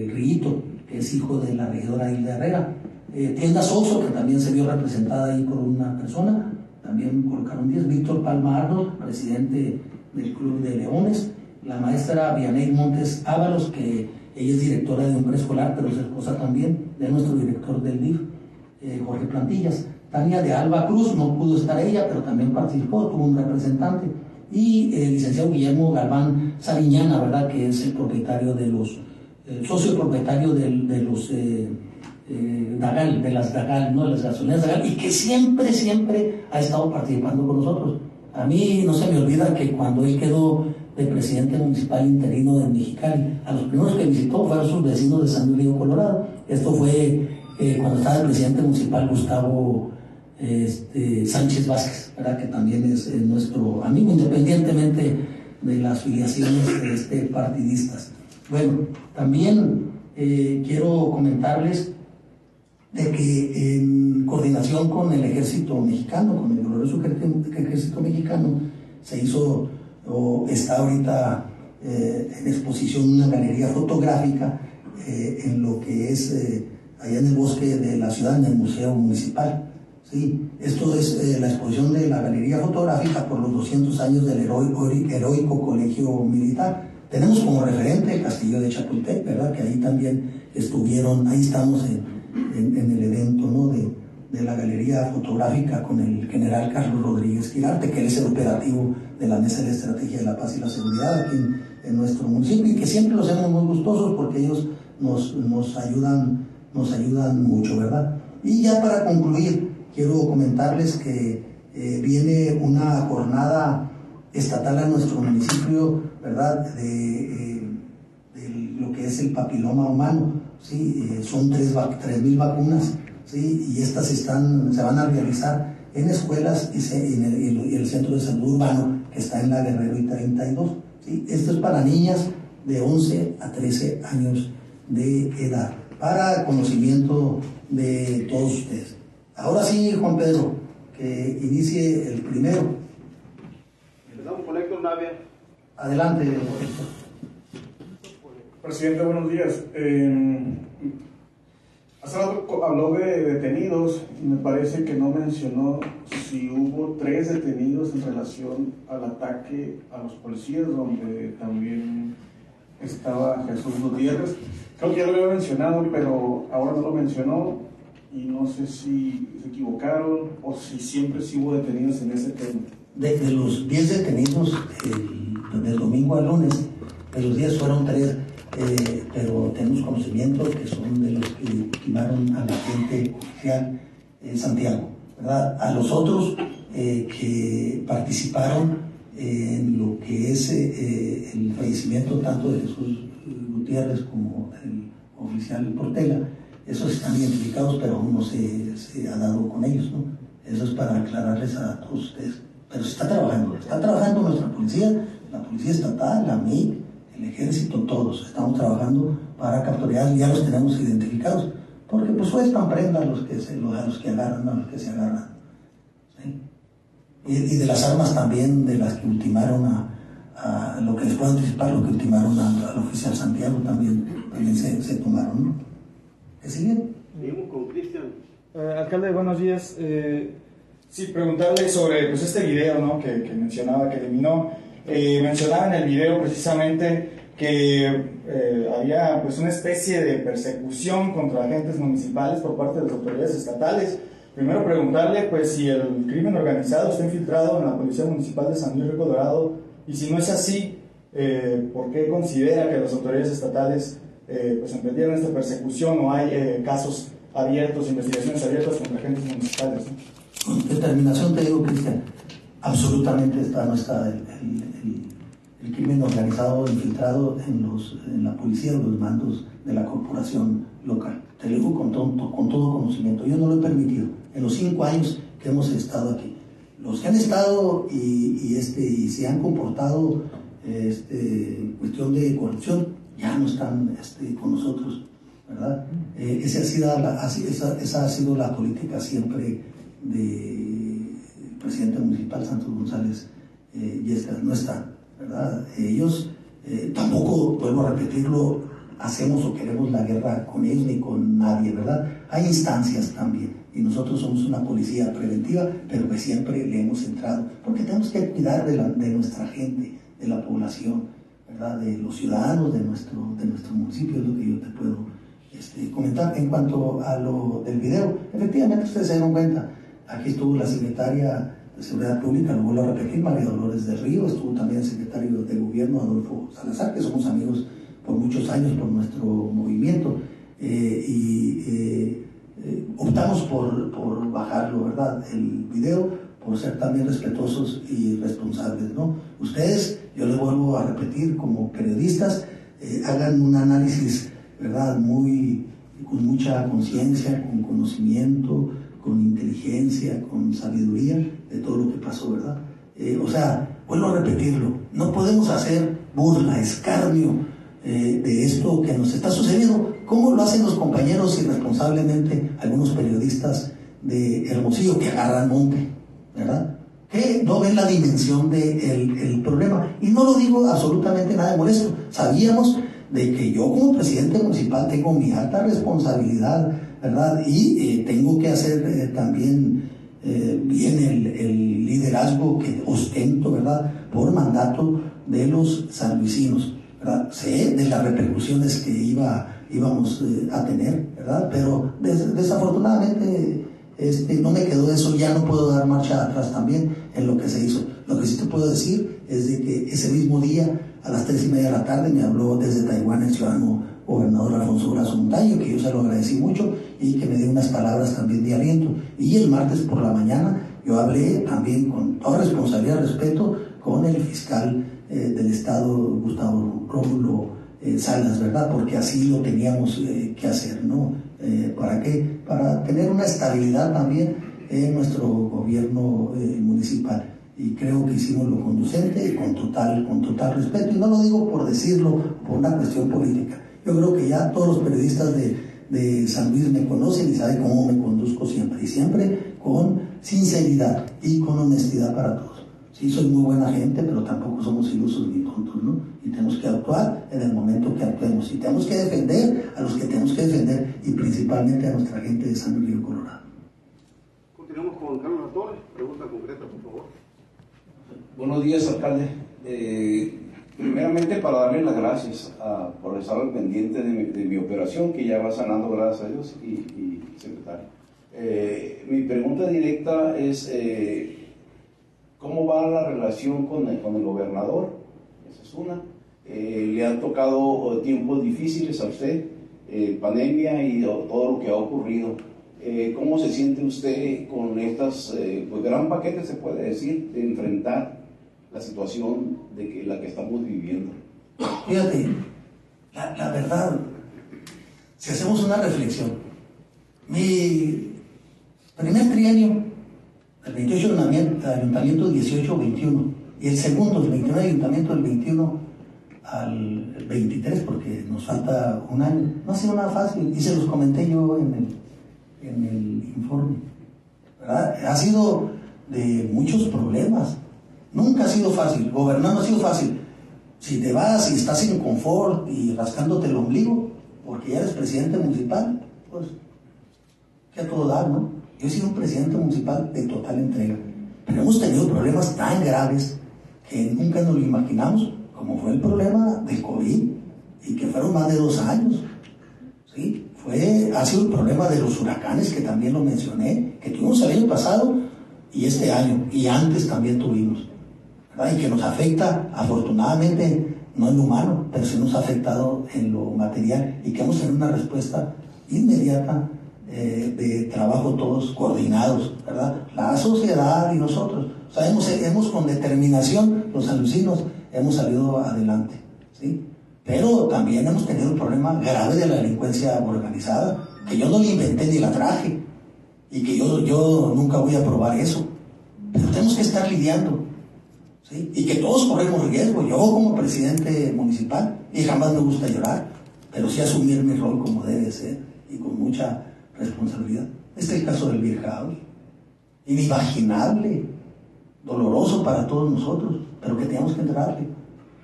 eh, que es hijo de la regidora Hilda Herrera. Eh, Tienda Soso, que también se vio representada ahí por una persona, también colocaron 10. Víctor Palma Arnold, presidente del Club de Leones. La maestra Vianey Montes Ábalos, que ella es directora de un preescolar, pero es esposa también de nuestro director del DIF, Jorge Plantillas. Tania de Alba Cruz, no pudo estar ella, pero también participó, tuvo un representante y el licenciado Guillermo Galván Sariñana, ¿verdad? que es el propietario de los, el socio propietario de, de los eh, eh, Dagal, de las Dagal, ¿no? de las gasolineras Dagal, y que siempre, siempre ha estado participando con nosotros. A mí no se me olvida que cuando él quedó de presidente municipal interino de Mexicali, a los primeros que visitó fueron sus vecinos de San Luis Colorado. Esto fue eh, cuando estaba el presidente municipal Gustavo este, Sánchez Vázquez, que también es nuestro amigo, independientemente de las filiaciones este, partidistas. Bueno, también eh, quiero comentarles de que en coordinación con el ejército mexicano, con el glorioso ejército mexicano, se hizo o está ahorita eh, en exposición una galería fotográfica eh, en lo que es allá en el bosque de la ciudad, en el Museo Municipal. Sí, esto es eh, la exposición de la galería fotográfica por los 200 años del heroico, heroico colegio militar. Tenemos como referente el castillo de Chapultepec, ¿verdad? Que ahí también estuvieron, ahí estamos en, en, el evento, ¿no? De, de, la galería fotográfica con el general Carlos Rodríguez Quirarte, que él es el operativo de la Mesa de Estrategia de la Paz y la Seguridad aquí en, en nuestro municipio y que siempre los hacemos muy gustosos porque ellos nos, nos, ayudan, nos ayudan mucho, ¿verdad? Y ya para concluir, quiero comentarles que eh, viene una jornada estatal a nuestro municipio, ¿verdad? De, eh, lo que es el papiloma humano, ¿sí? Eh, son 3.000 vacunas, ¿sí? Y estas están, se van a realizar en escuelas y, en, el, Centro de Salud Urbano, que está en la Guerrero y 32, ¿sí? Esto es para niñas de 11 a 13 años de edad, para conocimiento de todos ustedes. Ahora sí, Juan Pedro, que inicie el primero. Empezamos con Héctor Navia. Adelante, Presidente, buenos días. Eh, hace rato habló de detenidos y me parece que no mencionó si hubo tres detenidos en relación al ataque a los policías, donde también estaba Jesús Gutiérrez. Creo que ya lo había mencionado, pero ahora no lo mencionó y no sé si se equivocaron o si siempre sí hubo detenidos en ese tema. De, los 10 detenidos del domingo al lunes, de los 10 fueron 3, eh, pero tenemos conocimiento que son de los que ultimaron a la gente real en Santiago. ¿verdad? A los otros eh, que participaron en lo que es eh, el fallecimiento tanto de Jesús Gutiérrez como del oficial Portela, esos están identificados, pero aún no se, se, ha dado con ellos, ¿no? Eso es para aclararles a todos ustedes. Pero se está trabajando, está trabajando nuestra policía, la policía estatal, la MIC, el ejército, todos. Estamos trabajando para capturar, ya los tenemos identificados, porque pues sueltan prenda a los que, se, a los que agarran, a los que se agarran. Y, de las armas también, de las que ultimaron a, lo que les puedo anticipar, lo que ultimaron al oficial Santiago también, también se tomaron, ¿no? Con Cristian. Eh, alcalde, buenos días. Eh, sí, preguntarle sobre pues, este video ¿no? que, que mencionaba, que eliminó. Eh, mencionaba en el video precisamente que eh, había pues, una especie de persecución contra agentes municipales por parte de las autoridades estatales. Primero preguntarle pues, si el crimen organizado está infiltrado en la Policía Municipal de San Luis Colorado y si no es así, ¿por qué considera que las autoridades estatales eh, pues emprendieron esta persecución o hay eh, casos abiertos, investigaciones abiertas contra agentes municipales. Con determinación te digo, Cristian, absolutamente está, no está el, el, crimen organizado infiltrado en, los, en la policía, en los mandos de la corporación local. Te lo digo con todo, con todo conocimiento. Yo no lo he permitido. En los cinco años que hemos estado aquí. Los que han estado y, este, y se han comportado este, en cuestión de corrupción ya no están este, con nosotros, ¿verdad? Eh, esa, ha sido la, esa, esa, ha sido la política siempre del presidente municipal Santos González eh, y no está, ¿verdad? Ellos eh, tampoco, vuelvo a repetirlo, hacemos o queremos la guerra con ellos ni con nadie, ¿verdad? Hay instancias también y nosotros somos una policía preventiva, pero que siempre le hemos entrado, porque tenemos que cuidar de, la, de nuestra gente, de la población, de los ciudadanos de nuestro, de nuestro municipio, es lo que yo te puedo este, comentar. En cuanto a lo del video, efectivamente ustedes se dieron cuenta, aquí estuvo la secretaria de Seguridad Pública, lo vuelvo a repetir, María Dolores del Río, estuvo también el secretario de Gobierno, Adolfo Salazar, que somos amigos por muchos años por nuestro movimiento, eh, y eh, eh, optamos por, por bajarlo, ¿verdad? El video, por ser también respetuosos y responsables, ¿no? Ustedes, yo les vuelvo a repetir, como periodistas, eh, hagan un análisis, ¿verdad? Muy, con mucha conciencia, con conocimiento, con inteligencia, con sabiduría de todo lo que pasó, ¿verdad? Eh, o sea, vuelvo a repetirlo, no podemos hacer burla, escarnio de esto que nos está sucediendo, ¿Cómo lo hacen los compañeros irresponsablemente, algunos periodistas de Hermosillo que agarran monte? ¿Verdad? Que no ven la dimensión del el problema. Y no lo digo absolutamente nada de molesto. Sabíamos de que yo como presidente municipal tengo mi alta responsabilidad, ¿verdad? Y eh, tengo que hacer eh, también eh, bien el, el, liderazgo que ostento, ¿verdad? Por mandato de los sanluisinos, ¿verdad? Sé de las repercusiones que iba íbamos a tener, ¿verdad? Pero desafortunadamente este, no me quedó eso, ya no puedo dar marcha atrás también en lo que se hizo. Lo que sí te puedo decir es de que ese mismo día, a las tres y media de la tarde, me habló desde Taiwán el ciudadano gobernador Alfonso Brazo Montaño, que yo se lo agradecí mucho y que me dio unas palabras también de aliento. Y el martes por la mañana yo hablé también con toda responsabilidad y respeto con el fiscal eh, del Estado, Gustavo Rómulo eh, salas, ¿verdad? Porque así lo teníamos eh, que hacer, ¿no? Eh, ¿Para qué? Para tener una estabilidad también en nuestro gobierno municipal. Y creo que hicimos lo conducente con total, con total respeto. Y no lo digo por decirlo, por una cuestión política. Yo creo que ya todos los periodistas de, de San Luis me conocen y saben cómo me conduzco siempre. Y siempre con sinceridad y con honestidad para todos. Sí, soy muy buena gente, pero tampoco somos ilusos ni tontos, ¿no? Y tenemos que actuar en el momento que actuemos. Y tenemos que defender a los que tenemos que defender y principalmente a nuestra gente de San Río Colorado. Continuamos con Carlos Torres. Pregunta concreta, por favor. Buenos días, alcalde. Eh, primeramente, para darle las gracias por estar al pendiente de mi, operación, que ya va sanando, gracias a Dios, y, secretario. Eh, mi pregunta directa es... Eh, ¿Cómo va la relación con el, con el gobernador? Esa es una. Eh, ¿Le han tocado eh, tiempos difíciles a usted? Eh, pandemia y todo lo que ha ocurrido. ¿Cómo se siente usted con estas, pues gran paquete se puede decir, de enfrentar la situación de que, la que estamos viviendo? Fíjate, la, la verdad, si hacemos una reflexión, mi primer trienio el 28 ayuntamiento 18-21 y el segundo, el 29 ayuntamiento del 21 al 23 porque nos falta un año. No ha sido nada fácil y se los comenté yo en el, en el informe. Ha sido de muchos problemas. Nunca ha sido fácil. Gobernar no ha sido fácil. Si te vas y estás en confort y rascándote el ombligo porque ya eres presidente municipal, pues que a todo dar, ¿no? Yo he sido un presidente municipal de total entrega, pero hemos tenido problemas tan graves que nunca nos lo imaginamos, como fue el problema del COVID, y que fueron más de dos años. Fue, ha sido el problema de los huracanes, que también lo mencioné, que tuvimos el año pasado y este año, y antes también tuvimos, y que nos afecta, afortunadamente, no en lo humano, pero sí nos ha afectado en lo material y que hemos tenido una respuesta inmediata eh, de trabajo todos coordinados, ¿verdad? La sociedad y nosotros. O sea, hemos, hemos con determinación, los alucinos, hemos salido adelante, ¿sí? Pero también hemos tenido un problema grave de la delincuencia organizada, que yo no la inventé ni la traje, y que yo, yo nunca voy a probar eso. Pero tenemos que estar lidiando, ¿sí? Y que todos corremos riesgo. Yo como presidente municipal, y jamás me gusta llorar, pero sí asumir mi rol como debe ser, y con mucha responsabilidad. Este es el caso del Beer. Inimaginable, doloroso para todos nosotros, pero que tenemos que entrarle.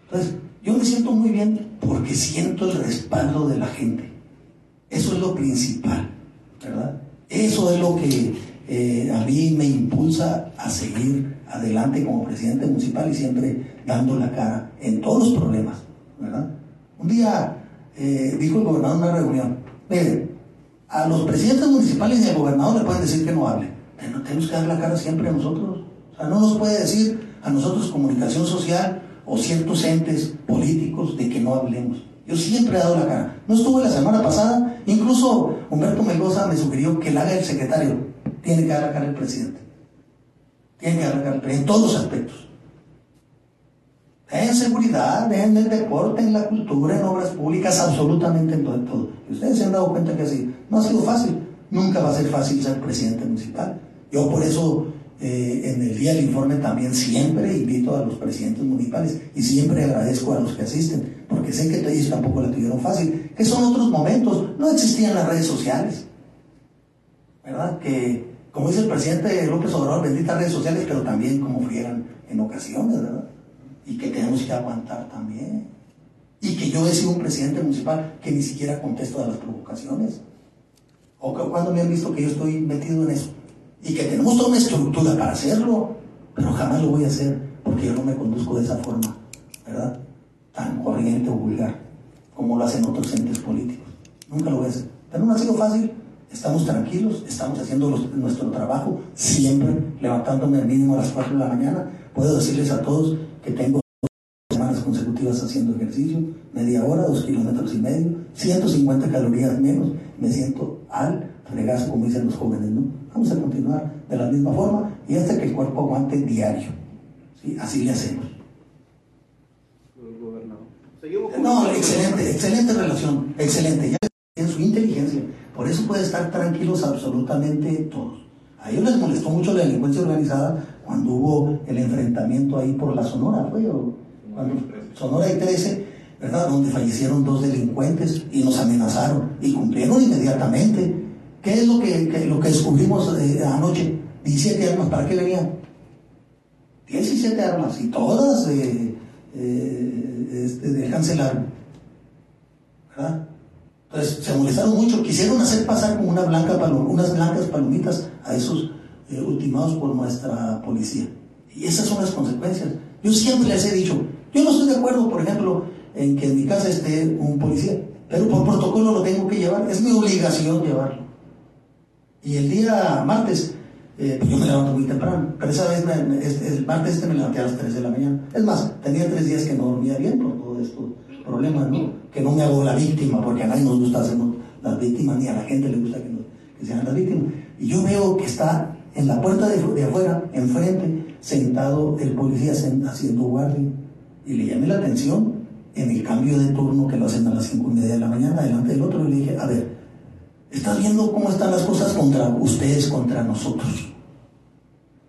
Entonces, yo me siento muy bien porque siento el respaldo de la gente. Eso es lo principal, ¿verdad? Eso es lo que eh, a mí me impulsa a seguir adelante como presidente municipal y siempre dando la cara en todos los problemas, ¿verdad? Un día eh, dijo el gobernador en una reunión, mire, a los presidentes municipales y al gobernador le pueden decir que no hable, tenemos que dar la cara siempre a nosotros. O sea, no nos puede decir a nosotros comunicación social o ciertos entes políticos de que no hablemos. Yo siempre he dado la cara. No estuve la semana pasada, incluso Humberto Melgoza me sugirió que la haga el secretario. Tiene que dar la cara el presidente. Tiene que dar la cara en todos los aspectos. En seguridad, en el deporte, en la cultura, en obras públicas, absolutamente en todo. En todo. Y ustedes se han dado cuenta que así no ha sido fácil. Nunca va a ser fácil ser presidente municipal. Yo por eso eh, en el día del informe también siempre invito a los presidentes municipales y siempre agradezco a los que asisten, porque sé que ellos tampoco la tuvieron fácil, que son otros momentos, no existían las redes sociales, ¿verdad? Que, como dice el presidente López Obrador, benditas redes sociales, pero también como friegan en ocasiones, ¿verdad? Y que tenemos que aguantar también. Y que yo he sido un presidente municipal que ni siquiera contesto a las provocaciones. O cuando me han visto que yo estoy metido en eso y que tenemos toda una estructura para hacerlo, pero jamás lo voy a hacer porque yo no me conduzco de esa forma, ¿verdad? Tan corriente o vulgar como lo hacen otros entes políticos. Nunca lo voy a hacer. Pero no ha sido fácil. Estamos tranquilos, estamos haciendo nuestro trabajo, siempre levantándome al mínimo a las 4 de la mañana. Puedo decirles a todos que tengo semanas consecutivas haciendo ejercicio, media hora, dos kilómetros y medio, 150 calorías menos, me siento al fregazo, como dicen los jóvenes, ¿no? Vamos a continuar de la misma forma y hasta que el cuerpo aguante diario. ¿sí? Así le hacemos. No, excelente, excelente relación, excelente. Ya en su inteligencia. Por eso puede estar tranquilos absolutamente todos. A ellos les molestó mucho la delincuencia organizada cuando hubo el enfrentamiento ahí por la Sonora, fue, cuando Sonora y 13, ¿verdad? Donde fallecieron dos delincuentes y nos amenazaron y cumplieron inmediatamente. ¿Qué es lo que, lo que descubrimos eh, anoche? 17 armas, ¿para qué venían? 17 armas y todas eh, eh, este. Entonces se molestaron mucho, quisieron hacer pasar como unas blancas palomitas a esos eh, ultimados por nuestra policía. Y esas son las consecuencias. Yo siempre les he dicho, yo no estoy de acuerdo, por ejemplo, en que en mi casa esté un policía, pero por protocolo lo tengo que llevar, es mi obligación llevarlo. Y el día martes, eh, yo me levanto muy temprano, pero esa vez, me, el martes este me levanté a las 3 de la mañana. Es más, tenía tres días que no dormía bien por todo esto problemas, ¿no? Que no me hago la víctima, porque a nadie nos gusta hacernos las víctimas, ni a la gente le gusta que, nos, que sean las víctimas. Y yo veo que está en la puerta de, de afuera, enfrente, sentado el policía haciendo guardia. Y le llamé la atención en el cambio de turno que lo hacen a las cinco y media de la mañana, delante del otro, y le dije, a ver, ¿estás viendo cómo están las cosas contra ustedes, contra nosotros?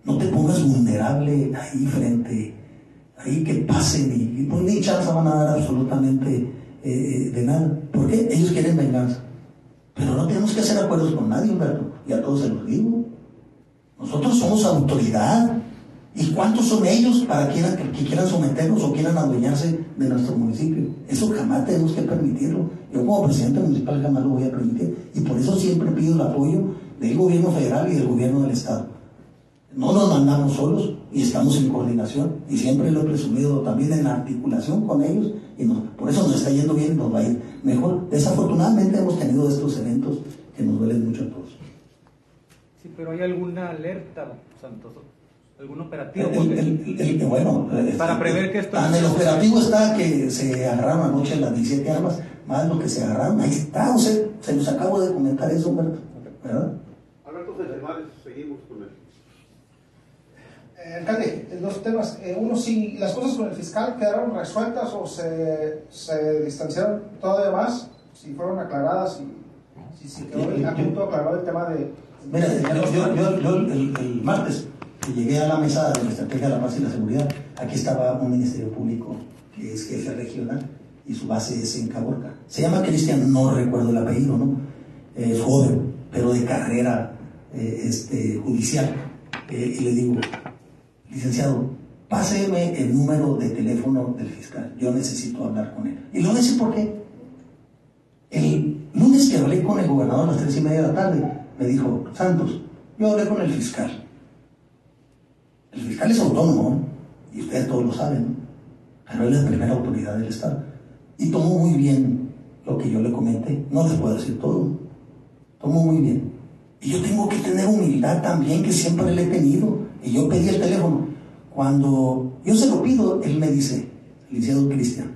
No te pongas vulnerable ahí frente ahí que pasen y, pues ni chance van a dar absolutamente eh, de nada. ¿Por qué? Ellos quieren venganza. Pero no tenemos que hacer acuerdos con nadie, Humberto. Y a todos se los digo. Nosotros somos autoridad. ¿Y cuántos son ellos para que, quieran someternos o quieran adueñarse de nuestro municipio? Eso jamás tenemos que permitirlo. Yo como presidente municipal jamás lo voy a permitir. Y por eso siempre pido el apoyo del gobierno federal y del gobierno del estado. No nos mandamos solos y estamos en coordinación y siempre lo he presumido también en articulación con ellos y por eso nos está yendo bien y nos va a ir mejor. Desafortunadamente hemos tenido estos eventos que nos duelen mucho a todos. Sí, pero ¿hay alguna alerta, Santos? Algún operativo. El- el- el- bueno, Para este, prever que esto- En el operativo está que se agarraron anoche las 17 armas, más lo que se agarraron, ahí está, o sea, se nos acabo de comentar eso, ¿verdad? ¿verdad? Alberto Federales, seguimos con él. Eh, alcalde, dos temas. Eh, uno, si las cosas con el fiscal quedaron resueltas o se, se distanciaron todavía más, si fueron aclaradas y si se quedó el aclarado el tema de... Mira, yo, yo- yo- yo el, el martes llegué a la mesa de la Estrategia de la Paz y la Seguridad, aquí estaba un Ministerio Público que es jefe regional y su base es en Caborca. Se llama Cristian, no recuerdo el apellido, ¿no? Es joven, pero de carrera eh, este, judicial. Eh, y le digo, licenciado, páseme el número de teléfono del fiscal, yo necesito hablar con él. Y le voy a. El lunes que hablé con el gobernador a las tres y media de la tarde, me dijo, Santos, yo hablé con el fiscal. El fiscal es autónomo, ¿no? y ustedes todos lo saben, pero él es la primera autoridad del Estado. Y tomó muy bien lo que yo le comenté. No les puedo decir todo. Tomó muy bien. Y yo tengo que tener humildad también, que siempre le he tenido. Y yo pedí el teléfono. Cuando yo se lo pido, él me dice, licenciado Cristian,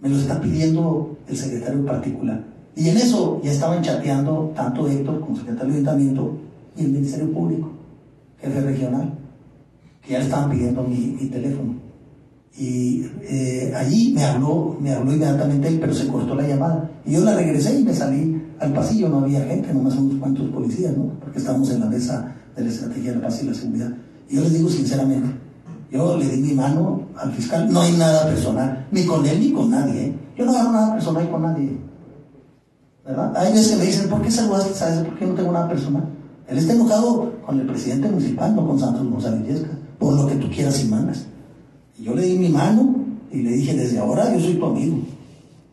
me lo está pidiendo el secretario particular. Y en eso ya estaban chateando tanto Héctor como secretario de ayuntamiento y el Ministerio Público, jefe regional, que ya le estaban pidiendo mi, teléfono. Y eh, allí me habló, me habló inmediatamente él, pero se cortó la llamada. Y yo la regresé y me salí al pasillo, no había gente, nomás unos cuantos policías, ¿no? Porque estábamos en la mesa de la estrategia de la paz y la seguridad. Y yo les digo sinceramente, yo le di mi mano al fiscal, no hay nada personal, ni con él ni con nadie, ¿eh? Yo no hago nada personal con nadie. ¿Verdad? Hay veces que me dicen, ¿por qué saludaste? ¿Sabes por qué no tengo nada personal? Él está enojado con el presidente municipal, no con Santos González por lo que tú quieras y mandas. Y yo le di mi mano y le dije, desde ahora yo soy tu amigo.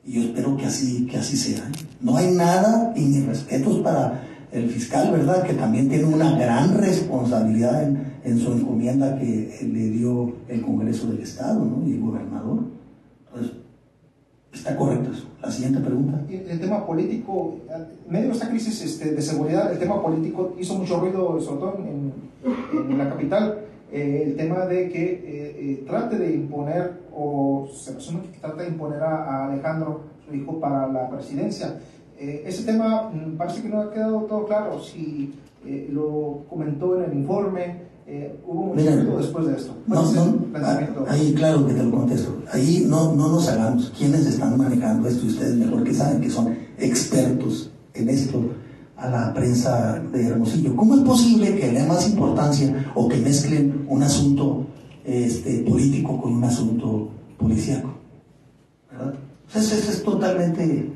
Y yo espero que así, que así sea. No hay nada, y mis respetos para el fiscal, ¿verdad? Que también tiene una gran responsabilidad en, en su encomienda que le dio el Congreso del Estado, ¿no? Y el gobernador. Entonces, está correcto eso. La siguiente pregunta. El tema político, en medio de esta crisis este, de seguridad, el tema político hizo mucho ruido, sobre todo en, en la capital. Eh, el tema de que eh, eh, trate de imponer, o se presume que trata de imponer a, a Alejandro, su hijo, para la presidencia. Eh, ese tema mm, parece que no ha quedado todo claro. Si eh, lo comentó en el informe, eh, hubo mucho Mira, después de esto. ¿Cuál No, es no, ah, ahí claro que te lo contesto. Ahí no, no nos hagamos. ¿Quiénes están manejando esto? Y ustedes mejor que saben que son expertos en esto a la prensa de Hermosillo. ¿Cómo es posible que le den más importancia o que mezclen un asunto este, político con un asunto policíaco? Eso es totalmente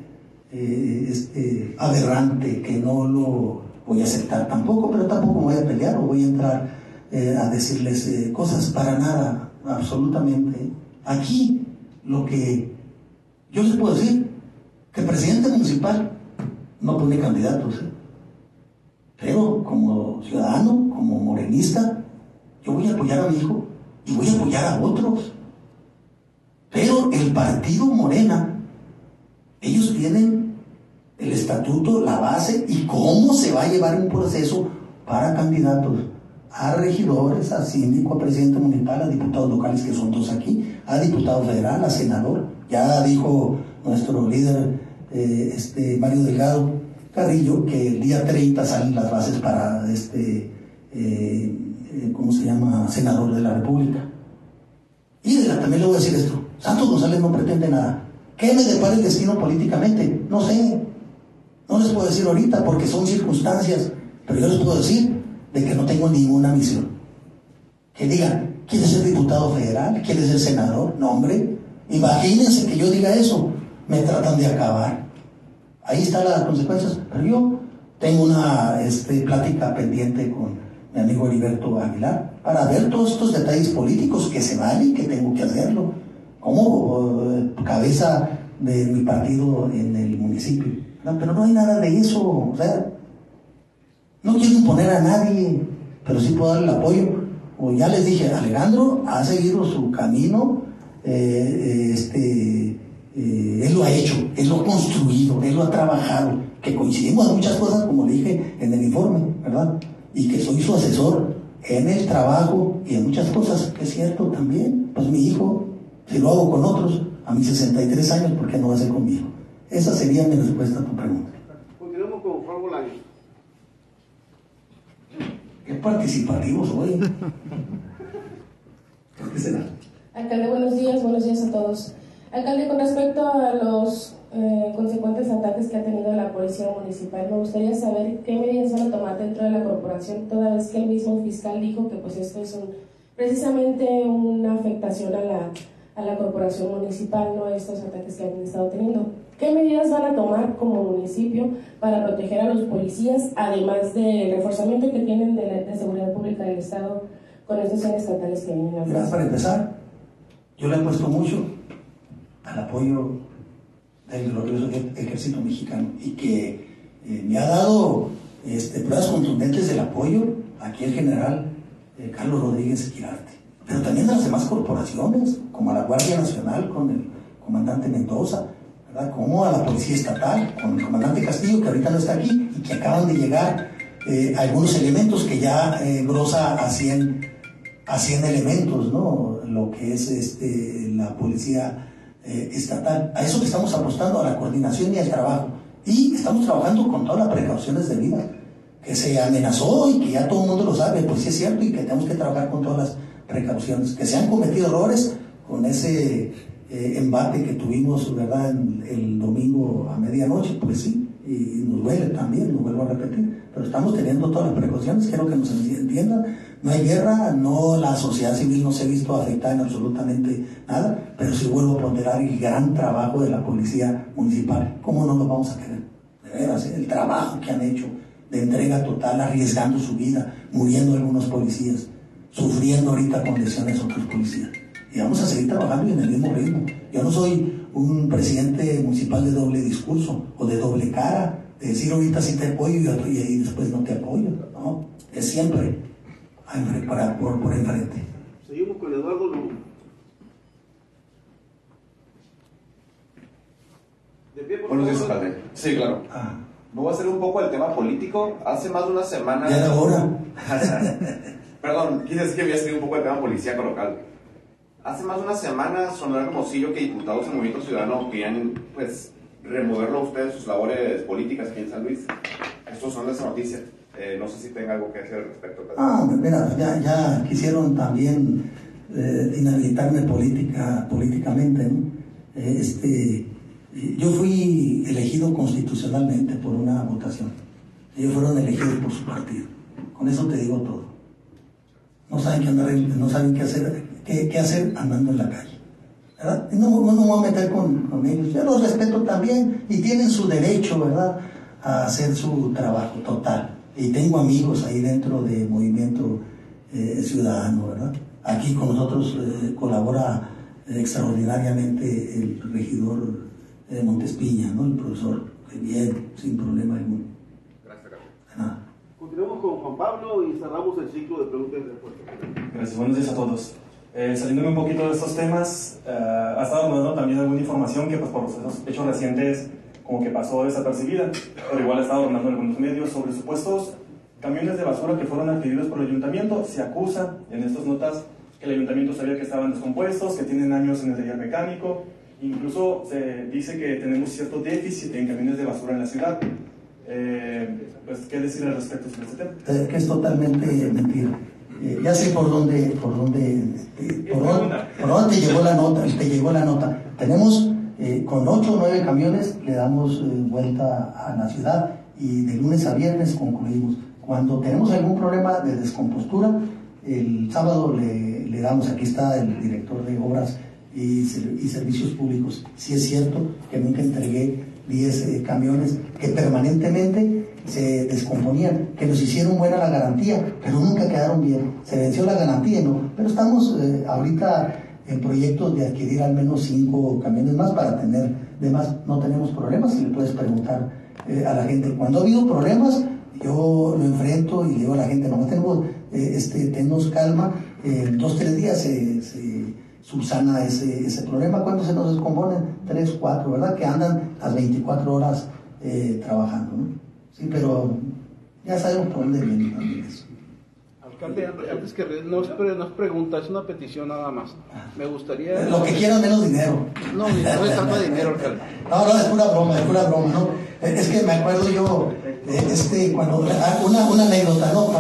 eh, este, aberrante, que no lo voy a aceptar tampoco, pero tampoco voy a pelear o voy a entrar eh, a decirles eh, cosas para nada, absolutamente. Aquí lo que yo les puedo decir, que el presidente municipal no pone candidatos, ¿eh? pero como ciudadano, como morenista, yo voy a apoyar a mi hijo y voy a apoyar a otros. Pero el partido Morena, ellos tienen el estatuto, la base y cómo se va a llevar un proceso para candidatos a regidores, a síndico, a presidente municipal, a diputados locales, que son dos aquí, a diputado federal, a senador. Ya dijo nuestro líder, eh, este Mario Delgado Carrillo, que el día 30 salen las bases para este, eh, eh, ¿cómo se llama?, senador de la República. Y también le voy a decir esto, Santos González no pretende nada. ¿Qué me depara el destino políticamente? No sé. No les puedo decir ahorita porque son circunstancias, pero yo les puedo decir de que no tengo ninguna misión. Que digan, ¿quieres ser diputado federal? ¿Quieres ser senador? No, hombre. Imagínense que yo diga eso. Me tratan de acabar. Ahí están las consecuencias. Pero yo tengo una este, plática pendiente con mi amigo Heriberto Aguilar para ver todos estos detalles políticos que se valen, que tengo que hacerlo. Como eh, cabeza de mi partido en el municipio. Pero no hay nada de eso. O sea, no quiero imponer a nadie, pero sí puedo darle el apoyo. O ya les dije, Alejandro ha seguido su camino, eh, eh, este, eh, él lo ha hecho, él lo ha construido, él lo ha trabajado, que coincidimos en muchas cosas, como le dije en el informe, ¿verdad? Y que soy su asesor en el trabajo y en muchas cosas, es cierto también. Pues mi hijo, si lo hago con otros, a mis 63 años, ¿por qué no va a ser conmigo? Esa sería mi respuesta a tu pregunta. Continuamos con Juan Bolaños. Qué participativo soy. ¿Por qué será? Alcalde, buenos días, buenos días a todos. Alcalde, con respecto a los eh, consecuentes ataques que ha tenido la Policía Municipal, me gustaría saber qué medidas van a tomar dentro de la corporación, toda vez que el mismo fiscal dijo que pues esto es un, precisamente una afectación a la, a la corporación municipal, no estos ataques que han estado teniendo. ¿Qué medidas van a tomar como municipio para proteger a los policías, además del reforzamiento que tienen de, la, de seguridad pública del Estado con estos estatales que vienen a Gracias para empezar. Yo le he puesto mucho al apoyo del glorioso ejército mexicano y que eh, me ha dado este, pruebas contundentes del apoyo aquí el general eh, Carlos Rodríguez Esquirarte, pero también de las demás corporaciones, como a la Guardia Nacional con el comandante Mendoza, ¿verdad? como a la Policía Estatal con el comandante Castillo, que ahorita no está aquí y que acaban de llegar eh, algunos elementos que ya grosa a 100, a 100 elementos, ¿no? lo que es este, la Policía eh, estatal. A eso le estamos apostando, a la coordinación y al trabajo. Y estamos trabajando con todas las precauciones debidas. Que se amenazó y que ya todo el mundo lo sabe, pues sí es cierto, y que tenemos que trabajar con todas las precauciones. Que se han cometido errores con ese eh, embate que tuvimos, ¿verdad?, el domingo a medianoche, pues sí, y nos duele también, lo vuelvo a repetir, pero estamos teniendo todas las precauciones, quiero que nos entiendan, no hay guerra, no la sociedad civil no se ha visto afectada en absolutamente nada, pero sí vuelvo a ponderar el gran trabajo de la policía municipal, ¿cómo no lo vamos a querer? De veras, ¿eh? el trabajo que han hecho de entrega total, arriesgando su vida, muriendo algunos policías, sufriendo ahorita con lesiones otros policías. Y vamos a seguir trabajando en el mismo ritmo. Yo no soy un presidente municipal de doble discurso o de doble cara, de decir ahorita sí te apoyo y después no te apoyo. No, es siempre para, por, por enfrente. Seguimos con Eduardo Lugo. De pie, por Buenos días, alcalde. Sí, claro. Ah, Me voy a hacer un poco el tema político. Hace más de una semana. ya era hora. Perdón, quise decir que había seguido un poco el tema policíaco local. Hace más de una semana sonó Hermosillo que diputados del Movimiento Ciudadano querían, pues, removerlo a ustedes sus labores políticas aquí en San Luis. Estos son de esa noticia. Eh, no sé si tenga algo que decir al respecto. Ah, mira, ya, ya quisieron también eh, inhabilitarme política, políticamente. ¿no? Eh, Este, yo fui elegido constitucionalmente por una votación. Ellos fueron elegidos por su partido. Con eso te digo todo. No saben qué, andar no saben qué hacer, qué, qué hacer andando en la calle. ¿verdad? No, no me voy a meter con, con ellos. Yo los respeto también y tienen su derecho, ¿verdad?, a hacer su trabajo total. Y tengo amigos ahí dentro de Movimiento eh, Ciudadano, ¿verdad? Aquí con nosotros eh, colabora eh, extraordinariamente el regidor eh, Montespiña, ¿no? El profesor, que bien, sin problema alguno. Gracias. De nada. Continuamos con Juan Pablo y cerramos el ciclo de preguntas y respuestas. Gracias, buenos días a todos. Eh, saliéndome un poquito de estos temas, eh, ha estado dando también alguna información que pues, por esos hechos recientes como que pasó desapercibida, pero igual ha estado rondando en algunos medios sobre supuestos camiones de basura que fueron adquiridos por el ayuntamiento. Se acusa en estas notas que el ayuntamiento sabía que estaban descompuestos, que tienen años en el taller mecánico, incluso se dice que tenemos cierto déficit en camiones de basura en la ciudad. Eh, pues, ¿Qué decir al respecto sobre este tema? Que es totalmente mentira. Eh, ya sé por dónde, por dónde, eh, por dónde, por dónde te llegó la nota, te llegó la nota. Tenemos eh, con ocho o nueve camiones le damos eh, vuelta a la ciudad y de lunes a viernes concluimos. Cuando tenemos algún problema de descompostura, el sábado le, damos, aquí está el director de obras y, ser- y servicios públicos. Sí es cierto que nunca entregué 10 eh, camiones que permanentemente se descomponían, que nos hicieron buena la garantía, pero nunca quedaron bien. Se venció la garantía, ¿no? Pero estamos ahorita en proyectos de adquirir al menos 5 camiones más para tener de más. No tenemos problemas y le puedes preguntar eh, a la gente. Cuando ha habido problemas, yo lo enfrento y le digo a la gente, no tenemos, eh, este, tenemos calma, eh, en dos, tres días se, se subsana ese, ese problema. ¿Cuándo se nos descomponen? Tres, cuatro, ¿verdad? Que andan las 24 horas eh, trabajando, ¿no? Sí, pero ya sabemos por dónde viene también eso. Alcalde, antes que no es, pre- no es pregunta, es una petición nada más. Me gustaría. Lo que quieran menos dinero. No, no se trata de dinero, alcalde. No, no, es pura broma, es pura broma, ¿no? Es que me acuerdo yo, este, cuando, una, una anécdota, ¿no?